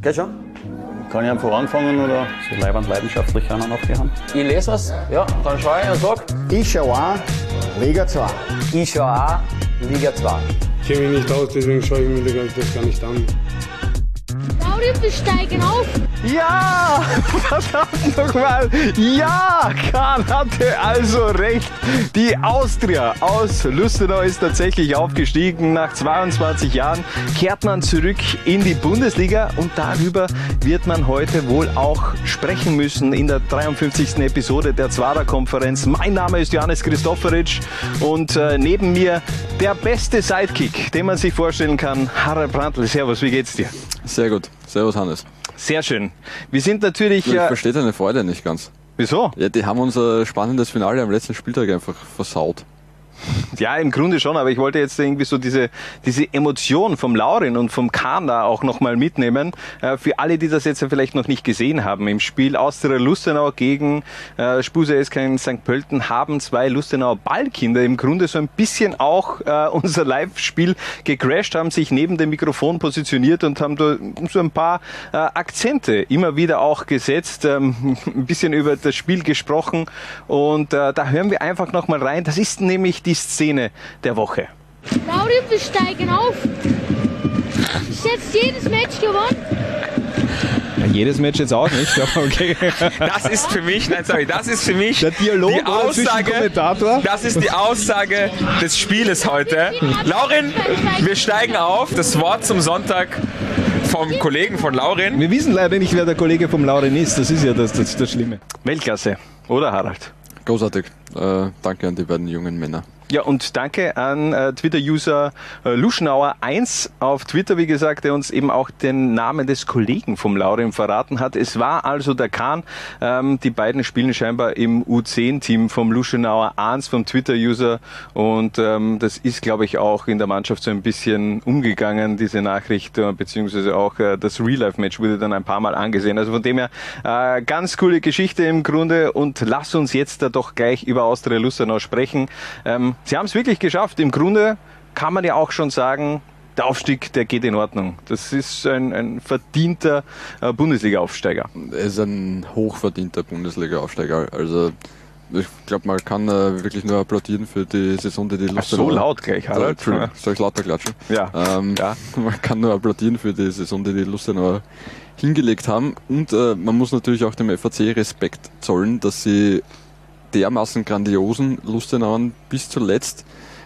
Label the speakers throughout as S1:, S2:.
S1: Geht schon?
S2: Kann ich einfach anfangen oder so leibend leidenschaftlich an auf die Hand?
S3: Ich lese was, ja, dann schaue ich und sag.
S4: Ich schaue an, Liga 2.
S3: Ich schaue auch Liga 2.
S5: Ich kenne mich nicht aus, deswegen schaue ich mir das gar nicht an.
S6: Maulwürfe wir steigen auf.
S7: Ja, verdammt nochmal. Ja, Kahn hatte also recht. Die Austria aus Lustenau ist tatsächlich aufgestiegen. Nach 22 Jahren kehrt man zurück in die Bundesliga und darüber wird man heute wohl auch sprechen müssen in der 53. Episode der Zwarer-Konferenz. Mein Name ist Johannes Christoferic und äh, neben mir der beste Sidekick, den man sich vorstellen kann, Harald Brandl. Servus, wie geht's dir?
S8: Sehr gut. Servus Hannes.
S7: Sehr schön. Wir sind natürlich.
S8: Ich äh, verstehe deine Freude nicht ganz.
S7: Wieso?
S8: Ja, die haben unser spannendes Finale am letzten Spieltag einfach versaut.
S7: Ja, im Grunde schon, aber ich wollte jetzt irgendwie so diese, diese Emotion vom Laurin und vom Kahn da auch nochmal mitnehmen. Äh, für alle, die das jetzt vielleicht noch nicht gesehen haben, im Spiel Austria Lustenau gegen äh, Spuse SK in St. Pölten haben zwei Lustenauer Ballkinder im Grunde so ein bisschen auch äh, unser Live-Spiel gecrashed, haben sich neben dem Mikrofon positioniert und haben da so ein paar Akzente immer wieder auch gesetzt, ähm, ein bisschen über das Spiel gesprochen und da hören wir einfach nochmal rein. Das ist nämlich die Szene der Woche.
S6: Maulwürfe steigen auf. Ist jetzt jedes Match gewonnen?
S7: Jedes Match jetzt auch nicht, aber okay.
S9: Das ist für mich, nein, sorry, das ist für mich
S7: Der Dialog
S9: die Aussage,
S7: Kommentator.
S9: das ist die Aussage des Spieles heute. Laurin, wir steigen auf. Das Wort zum Sonntag vom Kollegen von Laurin.
S7: Wir wissen leider nicht, wer der Kollege vom Lauren ist. Das ist ja das, das, das Schlimme. Weltklasse, oder Harald?
S8: Großartig. Äh, danke an die beiden jungen Männer.
S7: Ja, und danke an äh, Twitter-User äh, Luschnauer1 auf Twitter, wie gesagt, der uns eben auch den Namen des Kollegen vom Laurin verraten hat. Es war also der Kahn. Ähm, die beiden spielen scheinbar im U10-Team vom Luschnauer 1, vom Twitter-User. Und ähm, das ist, glaube ich, auch in der Mannschaft so ein bisschen umgegangen, diese Nachricht, äh, beziehungsweise auch äh, das Real-Life-Match wurde dann ein paar Mal angesehen. Also von dem her, äh, ganz coole Geschichte im Grunde. Und lass uns jetzt da doch gleich über Austria Lustenau sprechen. Ähm, Sie haben es wirklich geschafft. Im Grunde kann man ja auch schon sagen, der Aufstieg, der geht in Ordnung. Das ist ein, ein verdienter äh, Bundesliga-Aufsteiger.
S8: Er ist ein hochverdienter Bundesliga-Aufsteiger. Also ich glaube, man kann äh, wirklich nur applaudieren für die Saison, die die
S7: Ach, so laut gleich, Harald.
S8: Entschuldigung, soll ich lauter klatschen?
S7: Ja.
S8: Ähm,
S7: Ja.
S8: Man kann nur applaudieren für die Saison, die die Lustenauer hingelegt haben. Und äh, man muss natürlich auch dem FAC Respekt zollen, dass sie dermaßen grandiosen Lustenauern bis zuletzt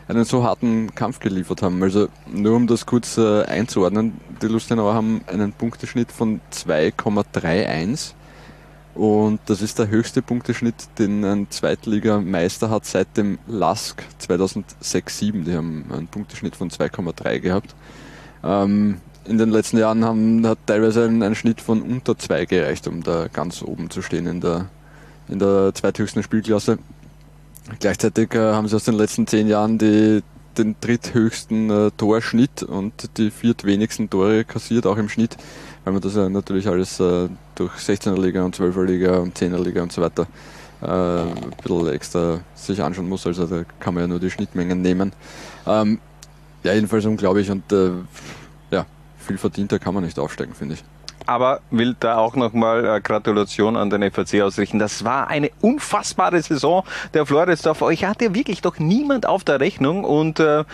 S8: einen so harten Kampf geliefert haben. Also nur um das kurz äh, einzuordnen, die Lustenauer haben einen Punkteschnitt von 2,31 und das ist der höchste Punkteschnitt, den ein Zweitligameister hat seit dem LASK 2006-7. Die haben einen Punkteschnitt von 2,3 gehabt. Ähm, in den letzten Jahren haben, hat teilweise ein, ein Schnitt von unter 2 gereicht, um da ganz oben zu stehen in der, in der zweithöchsten Spielklasse. Gleichzeitig äh, haben sie aus den letzten zehn Jahren die, den dritthöchsten äh, Torschnitt und die viertwenigsten Tore kassiert, auch im Schnitt, weil man das ja natürlich alles äh, durch 16er Liga und 12er Liga und 10er Liga und so weiter äh, ein bisschen extra sich anschauen muss. Also da kann man ja nur die Schnittmengen nehmen. Ähm, ja, jedenfalls unglaublich und äh, ja, viel verdienter kann man nicht aufsteigen, finde ich.
S7: Aber will da auch nochmal äh, Gratulation an den FAC ausrichten. Das war eine unfassbare Saison der Floridsdorf. Euch hatte wirklich doch niemand auf der Rechnung und äh,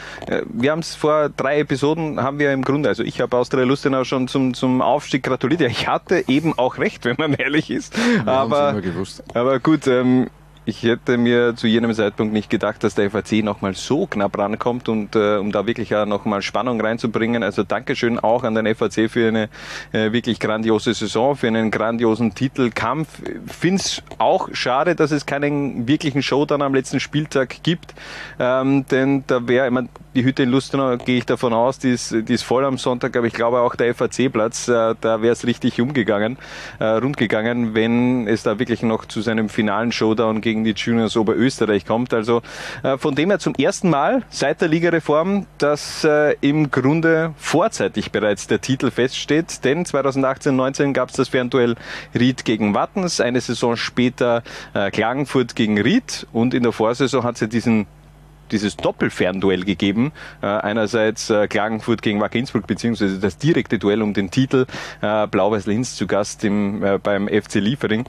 S7: wir haben es vor drei Episoden, haben wir im Grunde, also ich habe Austria Lustenau schon zum, zum Aufstieg gratuliert. Ja, ich hatte eben auch recht, wenn man ehrlich ist.
S8: Wir
S7: aber, aber gut, ähm, ich hätte mir zu jenem Zeitpunkt nicht gedacht, dass der FAC nochmal so knapp rankommt und äh, um da wirklich ja nochmal Spannung reinzubringen. Also Dankeschön auch an den FAC für eine äh, wirklich grandiose Saison, für einen grandiosen Titelkampf. Finde es auch schade, dass es keinen wirklichen Showdown am letzten Spieltag gibt, ähm, denn da wäre, ich mein, die Hütte in Lustenau, gehe ich davon aus, die ist, die ist voll am Sonntag, aber ich glaube auch der FAC-Platz, äh, da wäre es richtig umgegangen, äh, rund gegangen, wenn es da wirklich noch zu seinem finalen Showdown gegen die Juniors Oberösterreich kommt. Also äh, von dem her zum ersten Mal seit der Ligareform, dass äh, im Grunde vorzeitig bereits der Titel feststeht, denn 2018-19 gab es das Fernduell Ried gegen Wattens, eine Saison später äh, Klagenfurt gegen Ried und in der Vorsaison hat es ja diesen dieses Doppelfernduell gegeben. Äh, einerseits äh, Klagenfurt gegen Wacker Innsbruck, beziehungsweise das direkte Duell um den Titel. Äh, Blau-Weiß Linz zu Gast im, beim FC Liefering.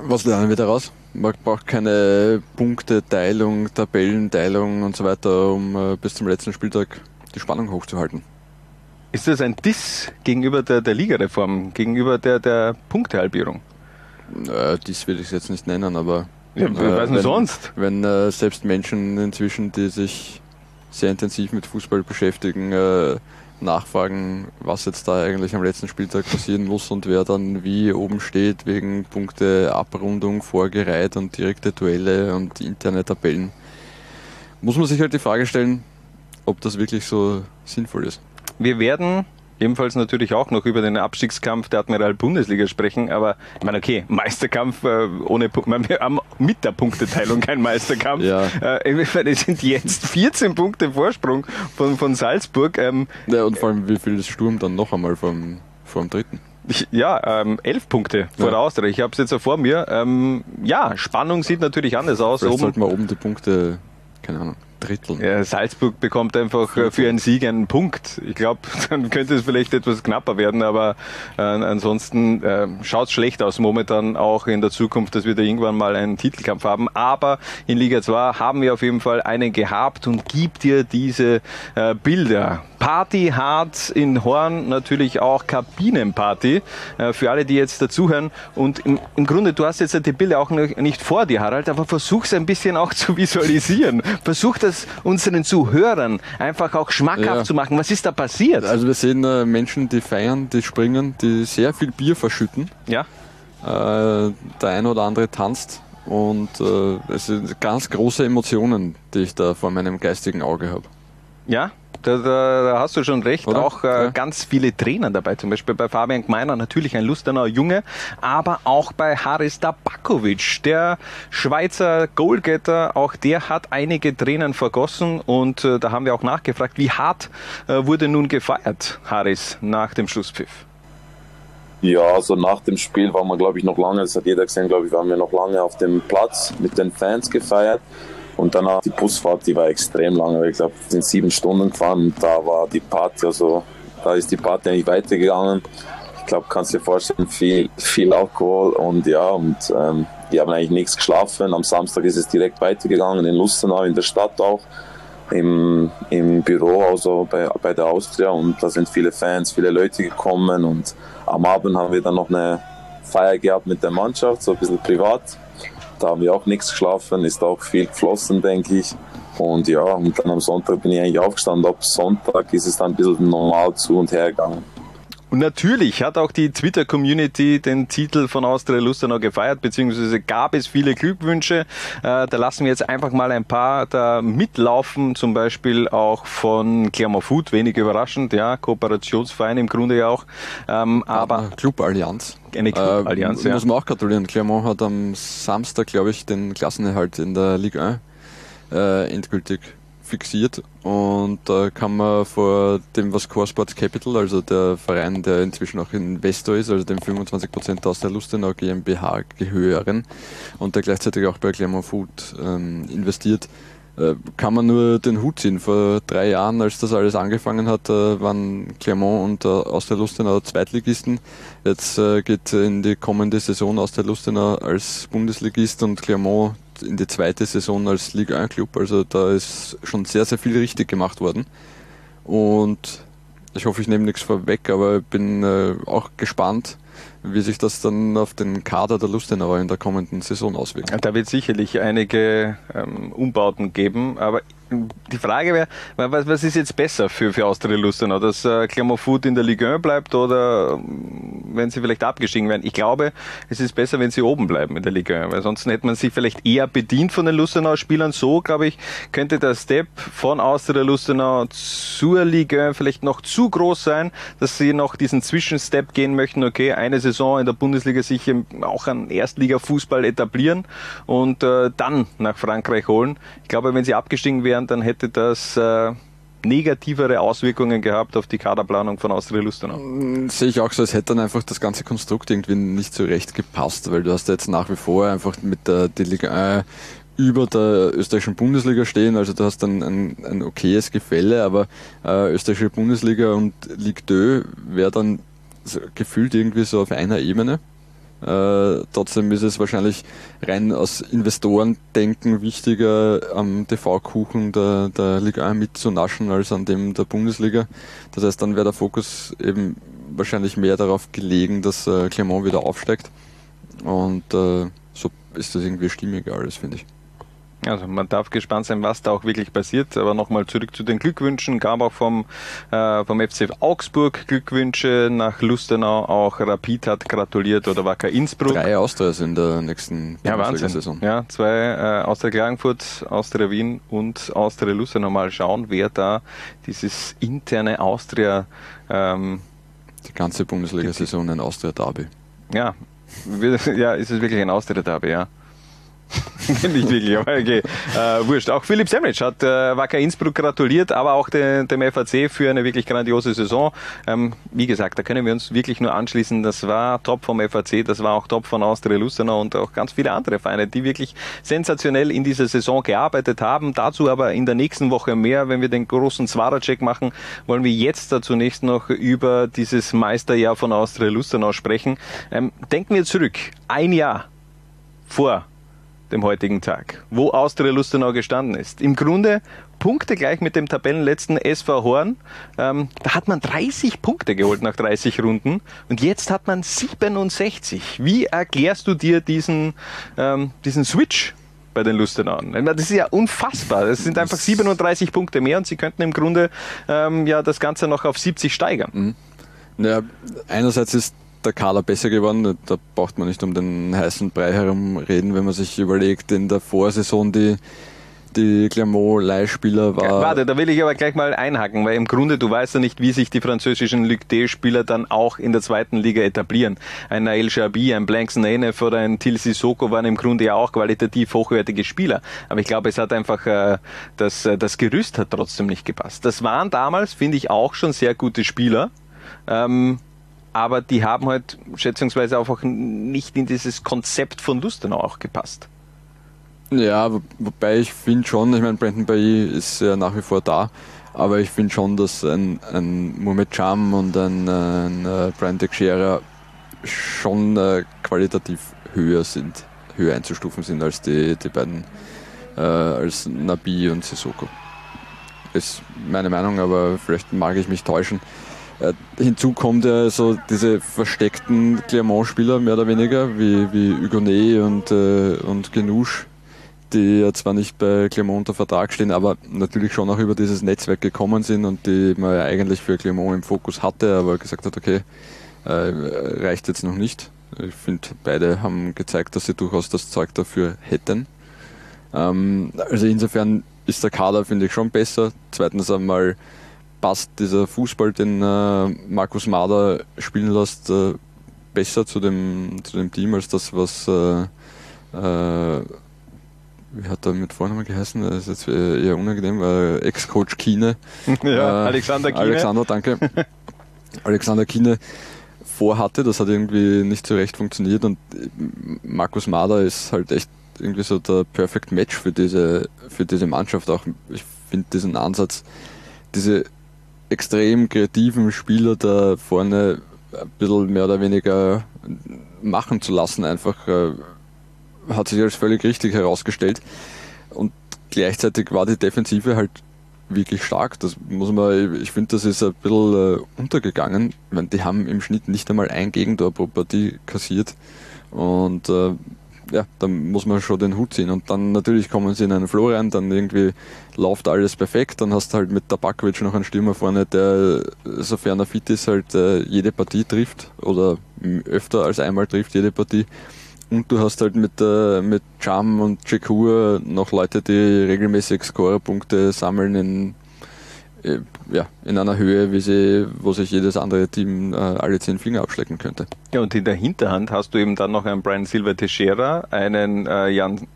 S8: Was lernen wir daraus? Man braucht keine Punkteteilung, Tabellenteilung und so weiter, um äh, bis zum letzten Spieltag die Spannung hochzuhalten.
S7: Ist das ein Diss gegenüber der, der Ligareform, gegenüber der, der Punktehalbierung?
S8: Äh, dies will ich jetzt nicht nennen, aber
S7: Ja,
S8: äh,
S7: was denn
S8: wenn,
S7: sonst?
S8: Wenn äh, selbst Menschen inzwischen, die sich sehr intensiv mit Fußball beschäftigen, äh, nachfragen, was jetzt da eigentlich am letzten Spieltag passieren muss und wer dann wie oben steht wegen Punkte Abrundung, vorgereiht und direkte Duelle und interne Tabellen, muss man sich halt die Frage stellen, ob das wirklich so sinnvoll ist.
S7: Wir werden ebenfalls natürlich auch noch über den Abstiegskampf der Admiral Bundesliga sprechen, aber ich meine, okay, Meisterkampf äh, ohne meine, wir haben mit der Punkteteilung keinen Meisterkampf.
S8: Ja.
S7: Äh, es sind jetzt 14 Punkte Vorsprung von, von Salzburg. Ähm,
S8: Ja, und vor allem, wie viel ist Sturm dann noch einmal vom, vom dritten?
S7: ich- ja, ähm, elf Punkte vor
S8: Ja.
S7: der Austria. Ich habe es jetzt auch vor mir. Ähm, ja, Spannung sieht natürlich anders aus.
S8: Vielleicht
S7: Oben,
S8: sollten wir oben die Punkte, keine Ahnung, dritteln.
S7: Ja, Salzburg bekommt einfach äh, für einen Sieg einen Punkt. Ich glaube, dann könnte es vielleicht etwas knapper werden, aber äh, ansonsten äh, schaut es schlecht aus momentan auch in der Zukunft, dass wir da irgendwann mal einen Titelkampf haben. Aber in Liga 2 haben wir auf jeden Fall einen gehabt und gibt dir diese äh, Bilder. Party hart in Horn, natürlich auch Kabinenparty äh, für alle, die jetzt dazuhören. Und im, im Grunde, du hast jetzt die Bilder auch noch nicht vor dir, Harald, aber versuch es ein bisschen auch zu visualisieren. Versuch das unseren Zuhörern einfach auch schmackhaft
S8: Ja.
S7: zu machen. Was ist da passiert?
S8: Also wir sehen äh, Menschen, die feiern, die springen, die sehr viel Bier verschütten.
S7: ja,
S8: Äh, der eine oder andere tanzt und äh, es sind ganz große Emotionen, die ich da vor meinem geistigen Auge habe.
S7: ja. Da, da, da hast du schon recht.
S8: Oder?
S7: Auch äh,
S8: Ja.
S7: ganz viele Trainer dabei. Zum Beispiel bei Fabian Gmeiner natürlich ein Lustenauer Junge, aber auch bei Haris Tabakovic, der Schweizer Goalgetter. Auch der hat einige Tränen vergossen und äh, da haben wir auch nachgefragt, wie hart äh, wurde nun gefeiert, Haris, nach dem Schlusspfiff.
S1: Ja, also nach dem Spiel waren wir, glaube ich, noch lange, das hat jeder gesehen, glaube ich, waren wir noch lange auf dem Platz mit den Fans gefeiert. Und danach die Busfahrt, die war extrem lange. Ich glaube, wir sind sieben Stunden gefahren und da war die Party, also da ist die Party eigentlich weitergegangen. Ich glaube, kannst dir vorstellen, viel, viel Alkohol und ja, und ähm, die haben eigentlich nichts geschlafen. Am Samstag ist es direkt weitergegangen in Lustenau, in der Stadt auch im, im Büro, also bei, bei der Austria und da sind viele Fans, viele Leute gekommen und am Abend haben wir dann noch eine Feier gehabt mit der Mannschaft, so ein bisschen privat. Da haben wir auch nichts geschlafen, ist auch viel geflossen, denke ich. Und ja, und dann am Sonntag bin ich eigentlich aufgestanden. Ab Sonntag ist es dann ein bisschen normal zu und her gegangen.
S7: Und natürlich hat auch die Twitter-Community den Titel von Austria Lustenau gefeiert, beziehungsweise gab es viele Glückwünsche. Äh, da lassen wir jetzt einfach mal ein paar da mitlaufen, zum Beispiel auch von Clermont Food, wenig überraschend, ja, Kooperationsverein im Grunde ja auch. Ähm, aber
S8: Club Allianz.
S7: Eine Club-Allianz,
S8: äh,
S7: ja.
S8: Muss man auch gratulieren. Clermont hat am Samstag, glaube ich, den Klassenerhalt in der Ligue 1 äh, endgültig fixiert und da kann man vor dem, was Core Sports Capital, also der Verein, der inzwischen auch Investor ist, also dem 25% aus der Lustenau GmbH gehören und der gleichzeitig auch bei Clermont Food ähm, investiert, äh, kann man nur den Hut ziehen. Vor drei Jahren, als das alles angefangen hat, äh, waren Clermont und äh, aus der Lustenau Zweitligisten. Jetzt äh, geht in die kommende Saison aus der Lustenau als Bundesligist und Clermont in die zweite Saison als Ligue 1 Club. Also da ist schon sehr, sehr viel richtig gemacht worden. Und ich hoffe, ich nehme nichts vorweg, aber bin äh, auch gespannt, wie sich das dann auf den Kader der Lustenauer in der kommenden Saison auswirkt.
S7: Da wird sicherlich einige ähm, Umbauten geben, aber die Frage wäre, was, was ist jetzt besser für, für Austria Lustenau, dass äh, Clermont Foot in der Ligue 1 bleibt oder ähm, wenn sie vielleicht abgestiegen werden? Ich glaube, es ist besser, wenn sie oben bleiben in der Ligue 1, weil sonst hätte man sich vielleicht eher bedient von den Lustenauer Spielern. So, glaube ich, könnte der Step von Austria Lustenau zur Ligue 1 vielleicht noch zu groß sein, dass sie noch diesen Zwischenstep gehen möchten, okay, eine Saison in der Bundesliga sich auch an Erstliga-Fußball etablieren und äh, dann nach Frankreich holen. Ich glaube, wenn sie abgestiegen wären, dann hätte das äh, negativere Auswirkungen gehabt auf die Kaderplanung von Austria Lustenau.
S8: Sehe ich auch so, es hätte dann einfach das ganze Konstrukt irgendwie nicht so recht gepasst, weil du hast ja jetzt nach wie vor einfach mit der die Liga 1 über der österreichischen Bundesliga stehen. Also du hast ein, ein, ein okayes Gefälle, aber äh, österreichische Bundesliga und Ligue 2 wäre dann so gefühlt irgendwie so auf einer Ebene. Äh, trotzdem ist es wahrscheinlich rein aus Investorendenken wichtiger, am TV-Kuchen der, der Liga 1 mitzunaschen als an dem der Bundesliga. Das heißt, dann wäre der Fokus eben wahrscheinlich mehr darauf gelegen, dass äh, Clermont wieder aufsteigt. Und äh, so ist das irgendwie stimmiger alles, finde ich.
S7: Also man darf gespannt sein, was da auch wirklich passiert. Aber nochmal zurück zu den Glückwünschen. Gab auch vom, äh, vom FC Augsburg Glückwünsche nach Lustenau. Auch Rapid hat gratuliert oder Wacker Innsbruck.
S8: Drei Austrias in der nächsten
S7: ja, Wahnsinn. Saison. Ja, zwei äh, Austria Klagenfurt, Austria Wien und Austria Lustenau. Mal schauen, wer da dieses interne Austria ähm,
S8: die ganze Bundesliga-Saison ein Austria-Derby.
S7: Ja, ja, ist es wirklich ein Austria-Derby, ja. nicht wirklich, aber okay. Äh, wurscht. Auch Philipp Semlitsch hat äh, Wacker Innsbruck gratuliert, aber auch de, dem FAC für eine wirklich grandiose Saison. Ähm, wie gesagt, da können wir uns wirklich nur anschließen. Das war top vom FAC, das war auch top von Austria Lustenau und auch ganz viele andere Vereine, die wirklich sensationell in dieser Saison gearbeitet haben. Dazu aber in der nächsten Woche mehr. Wenn wir den großen Zwarer-Check machen, wollen wir jetzt da zunächst noch über dieses Meisterjahr von Austria Lustenau sprechen. Ähm, denken wir zurück. Ein Jahr vor dem heutigen Tag, wo Austria Lustenau gestanden ist. Im Grunde Punkte gleich mit dem Tabellenletzten SV Horn. Ähm, da hat man 30 Punkte geholt nach 30 Runden und jetzt hat man 67. Wie erklärst du dir diesen, ähm, diesen Switch? bei den Lustenauern. Das ist ja unfassbar. Es sind einfach 37 Punkte mehr und sie könnten im Grunde ähm, ja das Ganze noch auf 70 steigern. Mhm.
S8: Ja, einerseits ist der Kader besser geworden. Da braucht man nicht um den heißen Brei herumreden, wenn man sich überlegt, in der Vorsaison die die Clermont-Leihspieler war.
S7: Warte, da will ich aber gleich mal einhaken, weil im Grunde du weißt ja nicht, wie sich die französischen Ligue D-Spieler dann auch in der zweiten Liga etablieren. Ein Nael Chabi, ein Blanks Nenef oder ein Til Sissoko waren im Grunde ja auch qualitativ hochwertige Spieler. Aber ich glaube, es hat einfach, äh, das, äh, das Gerüst hat trotzdem nicht gepasst. Das waren damals, finde ich, auch schon sehr gute Spieler. Ähm, aber die haben halt schätzungsweise einfach nicht in dieses Konzept von Lustenau auch gepasst.
S8: Ja, wobei ich finde schon, ich meine, Brandon Bailly ist ja nach wie vor da, aber ich finde schon, dass ein, ein Mohamed Cham und ein, ein uh, Brian Teixeira schon uh, qualitativ höher sind, höher einzustufen sind als die, die beiden, uh, als Nabi und Sissoko. Ist meine Meinung, aber vielleicht mag ich mich täuschen. Äh, hinzu kommt ja so diese versteckten Clermont-Spieler mehr oder weniger, wie, wie Hugonet und, äh, und Genouche, die ja zwar nicht bei Clermont unter Vertrag stehen, aber natürlich schon auch über dieses Netzwerk gekommen sind und die man ja eigentlich für Clermont im Fokus hatte, aber gesagt hat, okay, äh, reicht jetzt noch nicht. Ich finde, beide haben gezeigt, dass sie durchaus das Zeug dafür hätten. Ähm, also insofern ist der Kader, finde ich, schon besser. Zweitens einmal passt dieser Fußball, den äh, Markus Mader spielen lässt, äh, besser zu dem, zu dem Team als das, was äh, äh wie hat er mit Vornamen geheißen? Das ist jetzt eher unangenehm, äh, Ex-Coach Kiene.
S7: Ja, Alexander Kiene.
S8: Alexander, danke. Alexander Kiene vorhatte, das hat irgendwie nicht so recht funktioniert und Markus Mader ist halt echt irgendwie so der Perfect Match für diese, für diese Mannschaft auch. Ich finde diesen Ansatz, diese extrem kreativen Spieler da vorne ein bisschen mehr oder weniger machen zu lassen, einfach äh, hat sich als völlig richtig herausgestellt. Und gleichzeitig war die Defensive halt wirklich stark. Das muss man, ich finde, das ist ein bisschen äh, untergegangen. Ich die haben im Schnitt nicht einmal ein Gegentor pro Partie kassiert. Und äh, ja, da muss man schon den Hut ziehen. Und dann natürlich kommen sie in einen Flow rein, dann irgendwie läuft alles perfekt, dann hast du halt mit Tabakovic noch einen Stürmer vorne, der, sofern er fit ist, halt äh, jede Partie trifft oder öfter als einmal trifft jede Partie. Und du hast halt mit, äh, mit Cham und Chekur noch Leute, die regelmäßig Scorerpunkte sammeln in, äh, ja, in einer Höhe, wie sie, wo sich jedes andere Team äh, alle zehn Finger abschlecken könnte.
S7: Ja, und in der Hinterhand hast du eben dann noch einen Brian Silva Teixeira, einen äh, Jan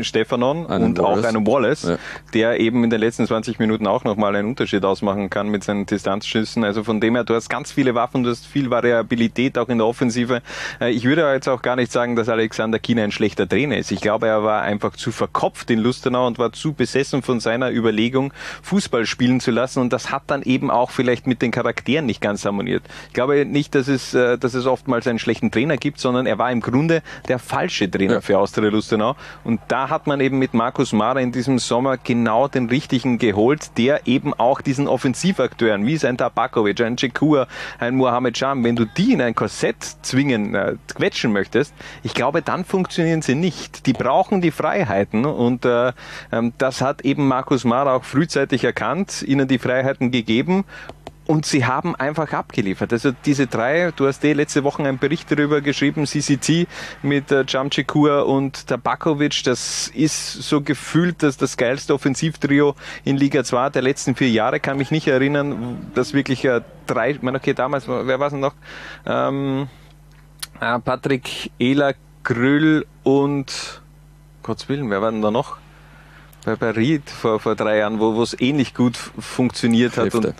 S7: Stefanon
S8: Einen
S7: und
S8: Wallace.
S7: auch einen Wallace,
S8: Ja.
S7: der eben in den letzten 20 Minuten auch nochmal einen Unterschied ausmachen kann mit seinen Distanzschüssen. Also von dem her, du hast ganz viele Waffen, du hast viel Variabilität auch in der Offensive. Äh, ich würde jetzt auch gar nicht sagen, dass Alexander Kiener ein schlechter Trainer ist. Ich glaube, er war einfach zu verkopft in Lustenau und war zu besessen von seiner Überlegung, Fußball spielen zu lassen. Und das hat dann eben auch vielleicht mit den Charakteren nicht ganz harmoniert. Ich glaube nicht, dass es, äh, dass es oftmals einen schlechten Trainer gibt, sondern er war im Grunde der falsche Trainer
S8: Ja.
S7: für Austria Lustenau. Und da hat man eben mit Markus Mara in diesem Sommer genau den richtigen geholt, der eben auch diesen Offensivakteuren, wie sein Tabakovic, ein Cekur, ein Mohamed Sham, wenn du die in ein Korsett zwingen, äh, quetschen möchtest, ich glaube, dann funktionieren sie nicht. Die brauchen die Freiheiten und äh, ähm, das hat eben Markus Mara auch frühzeitig erkannt, ihnen die Freiheiten gegeben und sie haben einfach abgeliefert. Also diese drei, du hast eh letzte Woche einen Bericht darüber geschrieben, CCT mit äh, und Tabakovic, das ist so gefühlt das, das geilste Offensivtrio in Liga 2 der letzten vier Jahre. Kann mich nicht erinnern, dass wirklich äh, drei, ich meine, okay, damals, wer war es noch? Ähm, äh, Patrick Ehler, Grüll und Gottes Willen, wer war denn da noch? Bei, bei Ried vor, vor drei Jahren, wo wo es ähnlich gut funktioniert hat.
S8: Hefte.
S7: Und,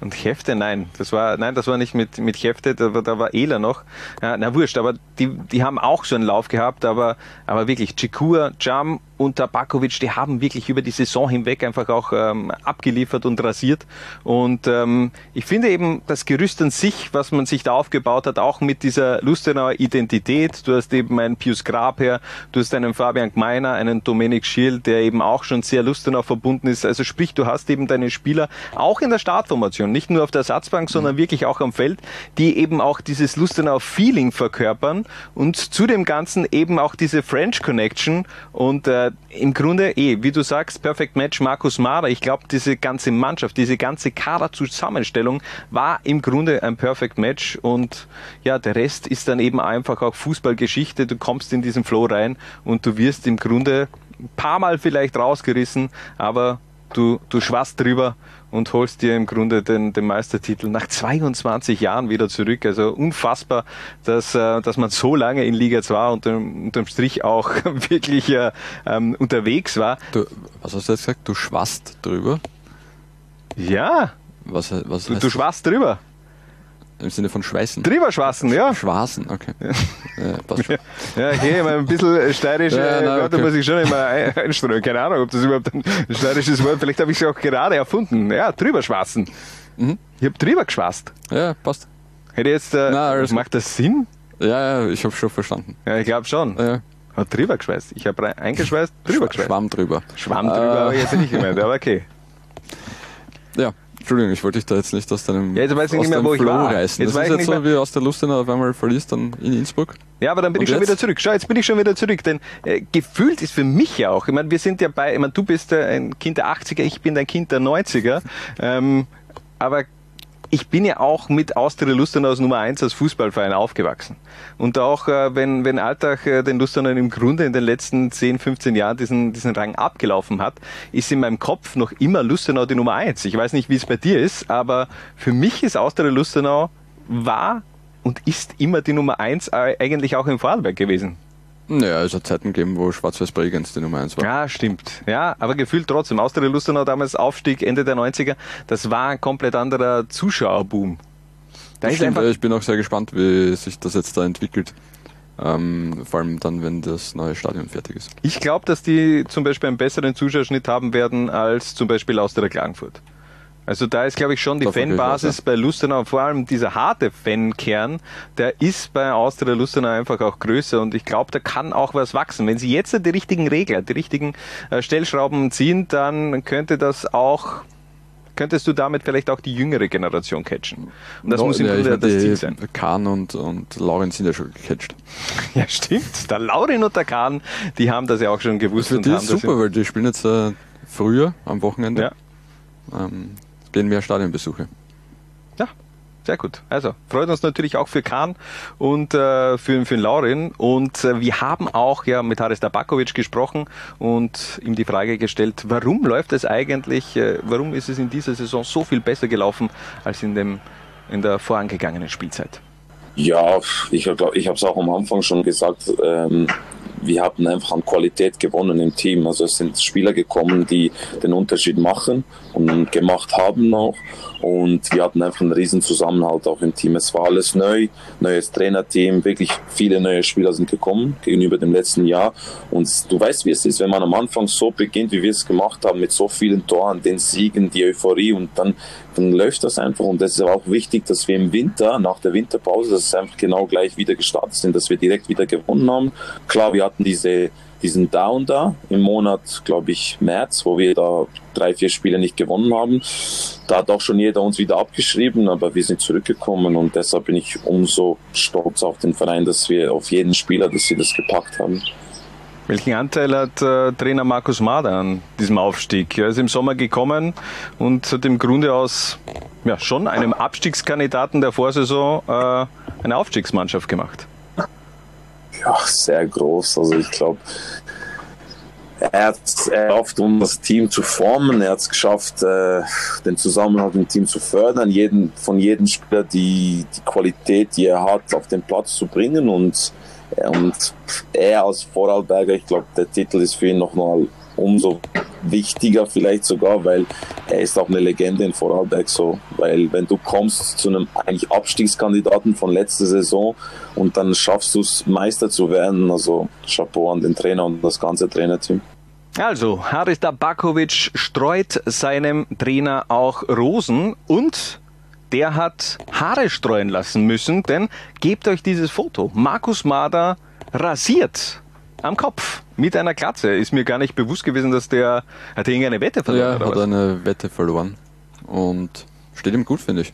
S7: und Hefte, nein, das war, nein, das war nicht mit, mit Hefte, da, war- da war Ehler noch. Ja, na wurscht, aber die, die haben auch so einen Lauf gehabt, aber, aber wirklich, Chikur, Jam und Tabakovic, die haben wirklich über die Saison hinweg einfach auch ähm, abgeliefert und rasiert. Und ähm, ich finde eben das Gerüst an sich, was man sich da aufgebaut hat, auch mit dieser Lustenauer Identität. Du hast eben einen Pius Grabherr, du hast einen Fabian Gmeiner, einen Dominik Schiel, der eben auch schon sehr Lustenau verbunden ist. Also sprich, du hast eben deine Spieler auch in der Startformation, nicht nur auf der Ersatzbank, sondern wirklich auch am Feld, die eben auch dieses Lustenau Feeling verkörpern und zu dem Ganzen eben auch diese French Connection und äh, im Grunde eh, wie du sagst, Perfect Match Markus Mara. Ich glaube, diese ganze Mannschaft, diese ganze Kaderzusammenstellung war im Grunde ein Perfect Match und ja, der Rest ist dann eben einfach auch Fußballgeschichte. Du kommst in diesen Flow rein und du wirst im Grunde ein paar Mal vielleicht rausgerissen, aber du, du schwast drüber und holst dir im Grunde den, den Meistertitel nach 22 Jahren wieder zurück. Also unfassbar, dass, äh, dass man so lange in Liga 2 unterm, unterm Strich auch wirklich äh, ähm, unterwegs war.
S8: Du, was hast du jetzt gesagt? Du schwast drüber?
S7: Ja,
S8: Was, was
S7: du, du schwast drüber.
S8: Im Sinne von Schweißen?
S7: Drüber schwassen, ja.
S8: Schwasen, okay. Ja, passt schon.
S7: Ja, okay, mal ein bisschen steirisch,
S8: Ja,
S7: äh,
S8: na,
S7: Wörter
S8: okay.
S7: muss ich schon immer ein- einstreuen. Keine Ahnung, ob das überhaupt ein steirisches Wort Vielleicht habe ich es auch gerade erfunden. Ja, drüber schwassen.
S8: Mhm.
S7: Ich habe drüber geschwast.
S8: Ja, passt.
S7: Hätte jetzt, äh,
S8: Na, alles
S7: macht das Sinn?
S8: Ja, ja, ich habe schon verstanden.
S7: Ja, ich glaube schon.
S8: Ja.
S7: Hat drüber geschweißt. Ich habe eingeschweißt, drüber geschweißt.
S8: Schwamm drüber.
S7: Schwamm drüber,
S8: Äh,
S7: aber jetzt nicht gemeint, aber okay.
S8: Ja, Entschuldigung, ich wollte dich da jetzt nicht aus deinem,
S7: Ja, jetzt weiß ich
S8: aus
S7: nicht mehr, wo ich
S8: Flow
S7: war.
S8: reißen.
S7: Jetzt
S8: das
S7: weiß
S8: ist
S7: ich
S8: jetzt so, wie aus der Lustenau auf einmal verlierst dann in Innsbruck.
S7: Ja, aber dann bin
S8: Und
S7: ich schon
S8: jetzt?
S7: wieder zurück. Schau, jetzt bin ich schon wieder zurück. Denn äh, gefühlt ist für mich ja auch, ich meine, wir sind ja bei, ich meine, du bist äh, ein Kind der 80er, ich bin ein Kind der 90er. Ähm, aber ich bin ja auch mit Austria Lustenau als Nummer 1 als Fußballverein aufgewachsen. Und auch äh, wenn, wenn Alltag äh, den Lustenau im Grunde in den letzten 10, 15 Jahren diesen, diesen Rang abgelaufen hat, ist in meinem Kopf noch immer Lustenau die Nummer 1. Ich weiß nicht, wie es bei dir ist, aber für mich ist Austria Lustenau war und ist immer die Nummer 1 äh, eigentlich auch im Vorarlberg gewesen.
S8: Naja, es hat Zeiten gegeben, wo Schwarz-Weiß Bregenz die Nummer 1 war.
S7: Ja, stimmt. Ja, aber gefühlt trotzdem. Austria Lustenau damals Aufstieg Ende der 90er, das war ein komplett anderer Zuschauerboom. Da
S8: Das
S7: ist
S8: stimmt,
S7: einfach,
S8: ich bin auch sehr gespannt, wie sich das jetzt da entwickelt. Ähm, vor allem dann, wenn das neue Stadion fertig ist.
S7: ich glaube, dass die zum Beispiel einen besseren Zuschauerschnitt haben werden als zum Beispiel Austria Klagenfurt. Also da ist, glaube ich, schon die
S8: ich
S7: Fanbasis bei Lustenau, vor allem dieser harte Fankern, der ist bei Austria Lustenau einfach auch größer und ich glaube, da kann auch was wachsen. Wenn sie jetzt die richtigen Regler, die richtigen äh, Stellschrauben ziehen, dann könnte das auch, könntest du damit vielleicht auch die jüngere Generation catchen. Und das
S8: No,
S7: muss im
S8: ja,
S7: Grunde das Ziel sein.
S8: Kahn und, und Lauren sind ja schon gecatcht.
S7: Ja, stimmt. Der Laurin und der Kahn, die haben das ja auch schon gewusst.
S8: Für die ist
S7: das
S8: super, weil die spielen jetzt äh, früher am Wochenende.
S7: Ja.
S8: Ähm, gehen mehr Stadionbesuche.
S7: Sehr gut. Also freut uns natürlich auch für Kahn und äh, für, für Laurin. Und äh, wir haben auch ja mit Haris Tabakovic gesprochen und ihm die Frage gestellt, warum läuft es eigentlich, äh, warum ist es in dieser Saison so viel besser gelaufen als in, dem, in der vorangegangenen Spielzeit?
S1: Ja, ich glaube, ich habe es auch am Anfang schon gesagt. Ähm, wir haben einfach an Qualität gewonnen im Team. Also es sind Spieler gekommen, die den Unterschied machen und gemacht haben auch. Und wir hatten einfach einen riesen Zusammenhalt auch im Team. Es war alles neu, neues Trainerteam, wirklich viele neue Spieler sind gekommen gegenüber dem letzten Jahr. Und du weißt, wie es ist, wenn man am Anfang so beginnt, wie wir es gemacht haben, mit so vielen Toren, den Siegen, die Euphorie und dann, dann läuft das einfach. Und es ist auch wichtig, dass wir im Winter, nach der Winterpause, dass es einfach genau gleich wieder gestartet sind, dass wir direkt wieder gewonnen haben. Klar, wir hatten diese diesen Down da im Monat, glaube ich, März, wo wir da drei, vier Spiele nicht gewonnen haben. Da hat auch schon jeder uns wieder abgeschrieben, aber wir sind zurückgekommen und deshalb bin ich umso stolz auf den Verein, dass wir auf jeden Spieler, dass sie das gepackt haben.
S7: Welchen Anteil hat äh, Trainer Markus Mader an diesem Aufstieg? Er ist im Sommer gekommen und hat im Grunde aus ja, schon einem Abstiegskandidaten der Vorsaison äh, eine Aufstiegsmannschaft gemacht
S1: ja, sehr groß. Also ich glaube, er hat es geschafft, um das Team zu formen. Er hat es geschafft, äh, den Zusammenhalt im Team zu fördern, jeden, von jedem Spieler die, die Qualität, die er hat, auf den Platz zu bringen. Und, und er als Vorarlberger, ich glaube, der Titel ist für ihn nochmal umso wichtiger vielleicht sogar, weil er ist auch eine Legende in Vorarlberg so, weil wenn du kommst zu einem eigentlich Abstiegskandidaten von letzter Saison und dann schaffst du es Meister zu werden, also Chapeau an den Trainer und das ganze Trainerteam.
S7: Also, Haris Dabakovic streut seinem Trainer auch Rosen und der hat Haare streuen lassen müssen, denn gebt euch dieses Foto. Markus Mader rasiert am Kopf mit einer Glatze. Ist mir gar nicht bewusst gewesen, dass der hat irgendeine Wette verloren.
S8: Ja, hat was? eine Wette verloren und steht ihm gut, finde ich.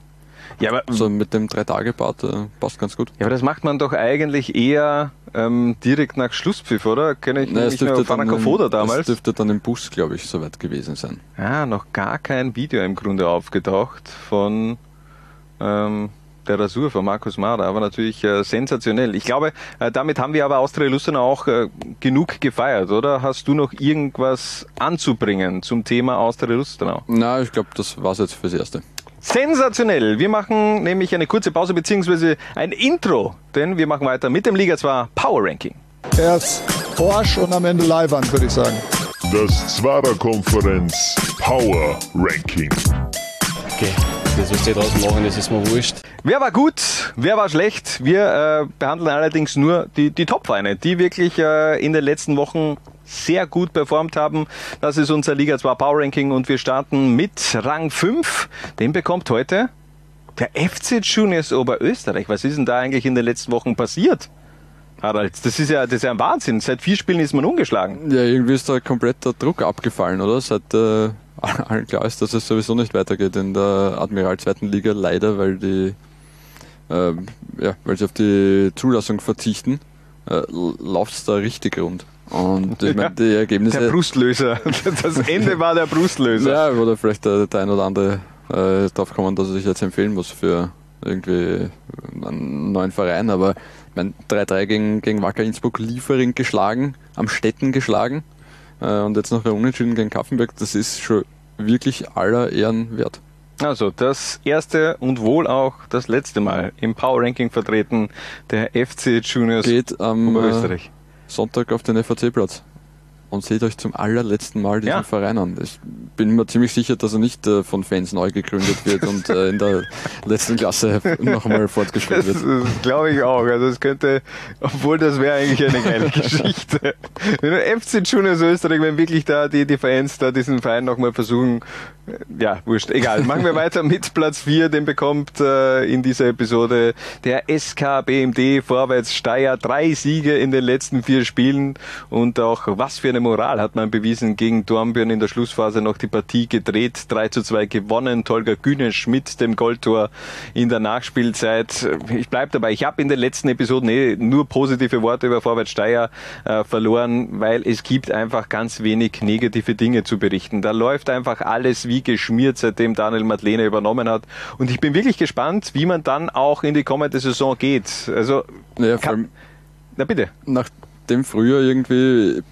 S8: Ja, aber so mit dem drei Tage Bart äh, passt ganz gut.
S7: Ja, aber das macht man doch eigentlich eher ähm, direkt nach Schlusspfiff, oder? Kenne ich
S8: Nein, nicht mehr Foda damals. Das dürfte dann im Bus, glaube ich, soweit gewesen sein.
S7: Ah, noch gar kein Video im Grunde aufgetaucht von ähm, der Rasur von Markus Mader, aber natürlich äh, sensationell. Ich glaube, äh, damit haben wir aber Austria Lustenau auch äh, genug gefeiert, oder? Hast du noch irgendwas anzubringen zum Thema Austria Lustenau?
S8: Na, ich glaube, das war's jetzt fürs Erste.
S7: Sensationell. Wir machen nämlich eine kurze Pause beziehungsweise ein Intro, denn wir machen weiter mit dem Liga 2 Power Ranking.
S4: Erst Porsche und am Ende Leihwand, würde ich sagen.
S10: Das Zwarer Konferenz Power Ranking.
S2: Okay das, was die draußen machen, das ist mir wurscht.
S7: Wer war gut, wer war schlecht? Wir äh, behandeln allerdings nur die, die Top-Vereine, die wirklich äh, in den letzten Wochen sehr gut performt haben. Das ist unser Liga 2 Power Ranking und wir starten mit Rang 5. Den bekommt heute der FC Juniors Oberösterreich. Was ist denn da eigentlich in den letzten Wochen passiert? Harald, das ist ja, das ist ja ein Wahnsinn. Seit vier Spielen ist man ungeschlagen.
S8: Ja, irgendwie ist da komplett der Druck abgefallen, oder? Seit äh, allen klar ist, dass es sowieso nicht weitergeht in der Admiral zweiten Liga, leider, weil die äh, ja, weil sie auf die Zulassung verzichten, äh, läuft es da richtig rund. Und ich meine, die Ergebnisse.
S7: Der Brustlöser. Das Ende war der Brustlöser.
S8: Ja, oder vielleicht der, der ein oder andere äh, drauf kommen, dass er sich jetzt empfehlen muss für irgendwie einen neuen Verein. Aber ich meine, 3-3 gegen, gegen Wacker Innsbruck Liefering geschlagen, am Städten geschlagen und jetzt noch ein Unentschieden gegen Kaffenberg, das ist schon wirklich aller Ehren wert.
S7: Also das erste und wohl auch das letzte Mal im Power Ranking vertreten der FC Juniors
S8: Geht am äh, Sonntag auf den FAC-Platz und seht euch zum allerletzten Mal diesen ja. Verein an. Ich bin mir ziemlich sicher, dass er nicht äh, von Fans neu gegründet wird und äh, in der letzten Klasse nochmal fortgeschrieben wird.
S7: Das, das glaube ich auch. Also es könnte, obwohl das wäre eigentlich eine geile Geschichte. Wenn FC Juniors Österreich, wenn wirklich da die, die Fans da diesen Verein nochmal versuchen, äh, ja, wurscht, egal. Machen wir weiter mit Platz 4, den bekommt äh, in dieser Episode der SK BMD Vorwärts Steyr. Drei Siege in den letzten vier Spielen und auch was für eine seine Moral hat man bewiesen gegen Dornbirn in der Schlussphase noch die Partie gedreht, 3 zu 2 gewonnen, Tolga Günesch mit dem Goldtor in der Nachspielzeit. Ich bleibe dabei, ich habe in den letzten Episoden eh nur positive Worte über Vorwärts Steyr äh, verloren, weil es gibt einfach ganz wenig negative Dinge zu berichten. Da läuft einfach alles wie geschmiert, seitdem Daniel Madlene übernommen hat. Und ich bin wirklich gespannt, wie man dann auch in die kommende Saison geht. Also,
S8: vor allem
S7: na bitte.
S8: nach dem Frühjahr irgendwie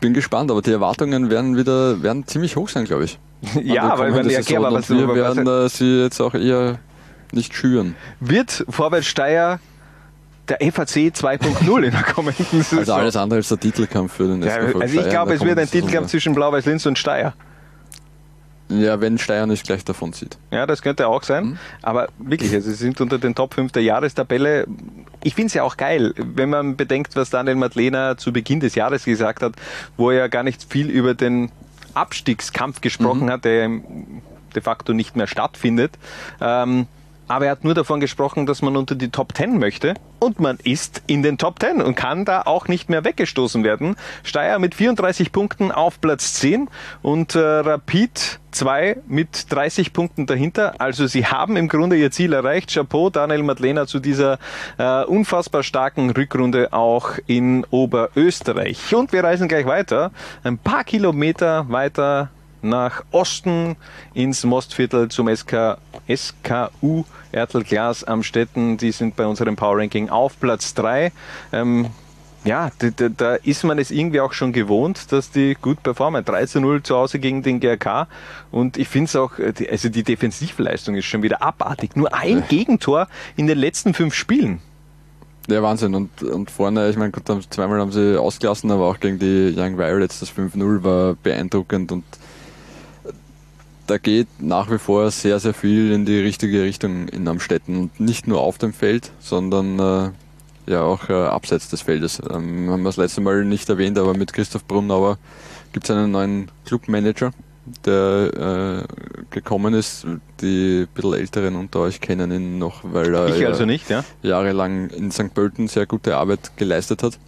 S8: bin gespannt, aber die Erwartungen werden wieder werden ziemlich hoch sein, glaube ich.
S7: Ja,
S8: An der
S7: aber wenn
S8: kommenden
S7: die
S8: Saison.
S7: erklärbar,
S8: Und
S7: was,
S8: wir werden äh, sie jetzt auch eher nicht schüren.
S7: wird Vorwärts Steyr der FAC 2.0 in der kommenden Saison?
S8: Also alles andere als der Titelkampf für den
S7: ja,
S8: SKV
S7: also ich glaube, es wird ein Titelkampf zwischen Blau-Weiß Linz und Steyr.
S8: Ja, wenn Steyr nicht gleich davon zieht.
S7: Ja, das könnte auch sein.
S8: Mhm.
S7: Aber wirklich, also sie sind unter den Top 5 der Jahrestabelle. Ich finde es ja auch geil, wenn man bedenkt, was Daniel Madlena zu Beginn des Jahres gesagt hat, wo er ja gar nicht viel über den Abstiegskampf gesprochen
S8: Mhm.
S7: hat, der de facto nicht mehr stattfindet. Ähm, aber er hat nur davon gesprochen, dass man unter die Top 10 möchte. Und man ist in den Top 10 und kann da auch nicht mehr weggestoßen werden. Steyr mit 34 Punkten auf Platz 10 und äh, Rapid 2 mit 30 Punkten dahinter. Also sie haben im Grunde ihr Ziel erreicht. Chapeau, Daniel Madlena zu dieser äh, unfassbar starken Rückrunde auch in Oberösterreich. Und wir reisen gleich weiter. Ein paar Kilometer weiter nach Osten ins Mostviertel zum SK, SKU Ertelglas am Städten. Die sind bei unserem Power Ranking auf Platz 3. Ähm, ja, da, da, ist man es irgendwie auch schon gewohnt, dass die gut performen. 3 zu 0 zu Hause gegen den GRK. Und ich finde es auch, äh, die- also die Defensivleistung ist schon wieder abartig. Nur ein Gegentor in den letzten fünf Spielen.
S8: Ja, Wahnsinn. Und, und vorne, ich meine, zweimal haben sie ausgelassen, aber auch gegen die Young Violets das 5-0 war beeindruckend und da geht nach wie vor sehr, sehr viel in die richtige Richtung in Amstetten. Und nicht nur auf dem Feld, sondern äh, ja auch äh, abseits des Feldes. Ähm, haben wir das letzte Mal nicht erwähnt, aber mit Christoph Brunauer gibt es einen neuen Clubmanager, der äh, gekommen ist. Die ein bisschen Älteren unter euch kennen ihn noch, weil er
S7: Ich
S8: ja
S7: also nicht, ja.
S8: jahrelang in St. Pölten sehr gute Arbeit geleistet hat.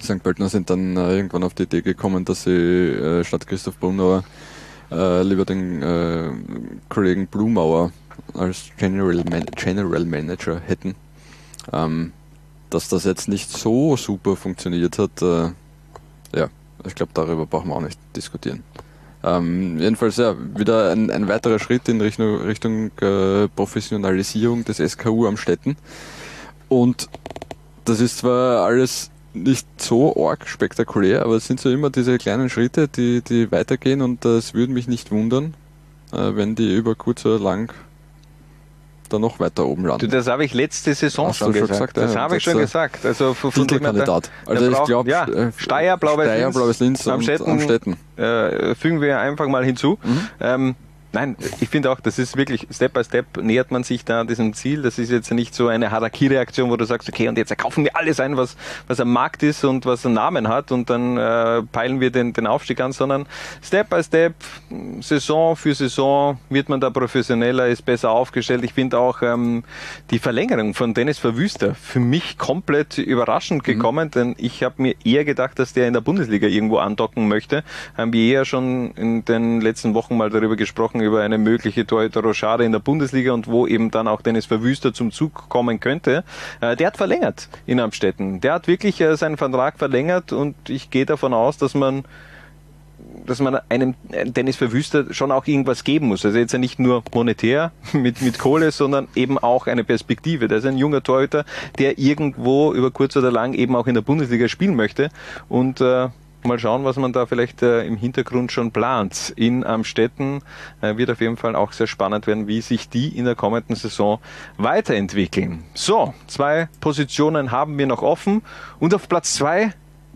S8: Die St. Pöltener sind dann äh, irgendwann auf die Idee gekommen, dass sie äh, statt Christoph Brunauer äh, lieber den äh, Kollegen Blumauer als General, Man General Manager hätten. Ähm, dass das jetzt nicht so super funktioniert hat, äh, ja, ich glaube, darüber brauchen wir auch nicht diskutieren. Ähm, jedenfalls ja, wieder ein, ein weiterer Schritt in Richtung, Richtung äh, Professionalisierung des SKU am Städten. Und das ist zwar alles nicht so arg spektakulär, aber es sind so immer diese kleinen Schritte, die, die weitergehen und es würde mich nicht wundern, äh, wenn die über kurz oder lang da noch weiter oben
S7: Du,
S8: landen.
S7: das habe ich letzte Saison
S8: Hast
S7: schon
S8: du schon
S7: gesagt.
S8: gesagt, ja,
S7: das habe ich schon gesagt. Also von,
S8: Titelkandidat.
S7: da-
S8: Also ich glaube,
S7: ja,
S8: äh,
S7: Steyr, Blau-Weiß
S8: Steyr,
S7: Linz,
S8: Blau-Weiß Linz und
S7: Amstetten,
S8: Amstetten.
S7: äh, fügen wir einfach mal hinzu.
S8: Mhm.
S7: Ähm, nein, ich finde auch, das ist wirklich Step by Step nähert man sich da diesem Ziel. Das ist jetzt nicht so eine Harakiri-Aktion, wo du sagst, okay, und jetzt kaufen wir alles ein, was, was am Markt ist und was einen Namen hat und dann äh, peilen wir den, den Aufstieg an, sondern Step by Step, Saison für Saison wird man da professioneller, ist besser aufgestellt. Ich finde auch ähm, die Verlängerung von Dennis Verwüster für mich komplett überraschend gekommen, denn ich habe mir eher gedacht, dass der in der Bundesliga irgendwo andocken möchte. Haben wir eher schon in den letzten Wochen mal darüber gesprochen, über eine mögliche Torhüter-Rochade in der Bundesliga und wo eben dann auch Dennis Verwüster zum Zug kommen könnte. Äh, der hat verlängert in Amstetten. Der hat wirklich äh, seinen Vertrag verlängert und ich gehe davon aus, dass man dass man einem Dennis Verwüster schon auch irgendwas geben muss. Also jetzt ja nicht nur monetär mit, mit Kohle, sondern eben auch eine Perspektive. Der ist ein junger Torhüter, der irgendwo über kurz oder lang eben auch in der Bundesliga spielen möchte. Und äh, mal schauen, was man da vielleicht äh, im Hintergrund schon plant. In Amstetten äh, wird auf jeden Fall auch sehr spannend werden, wie sich die in der kommenden Saison weiterentwickeln. So, zwei Positionen haben wir noch offen. Und auf Platz zwei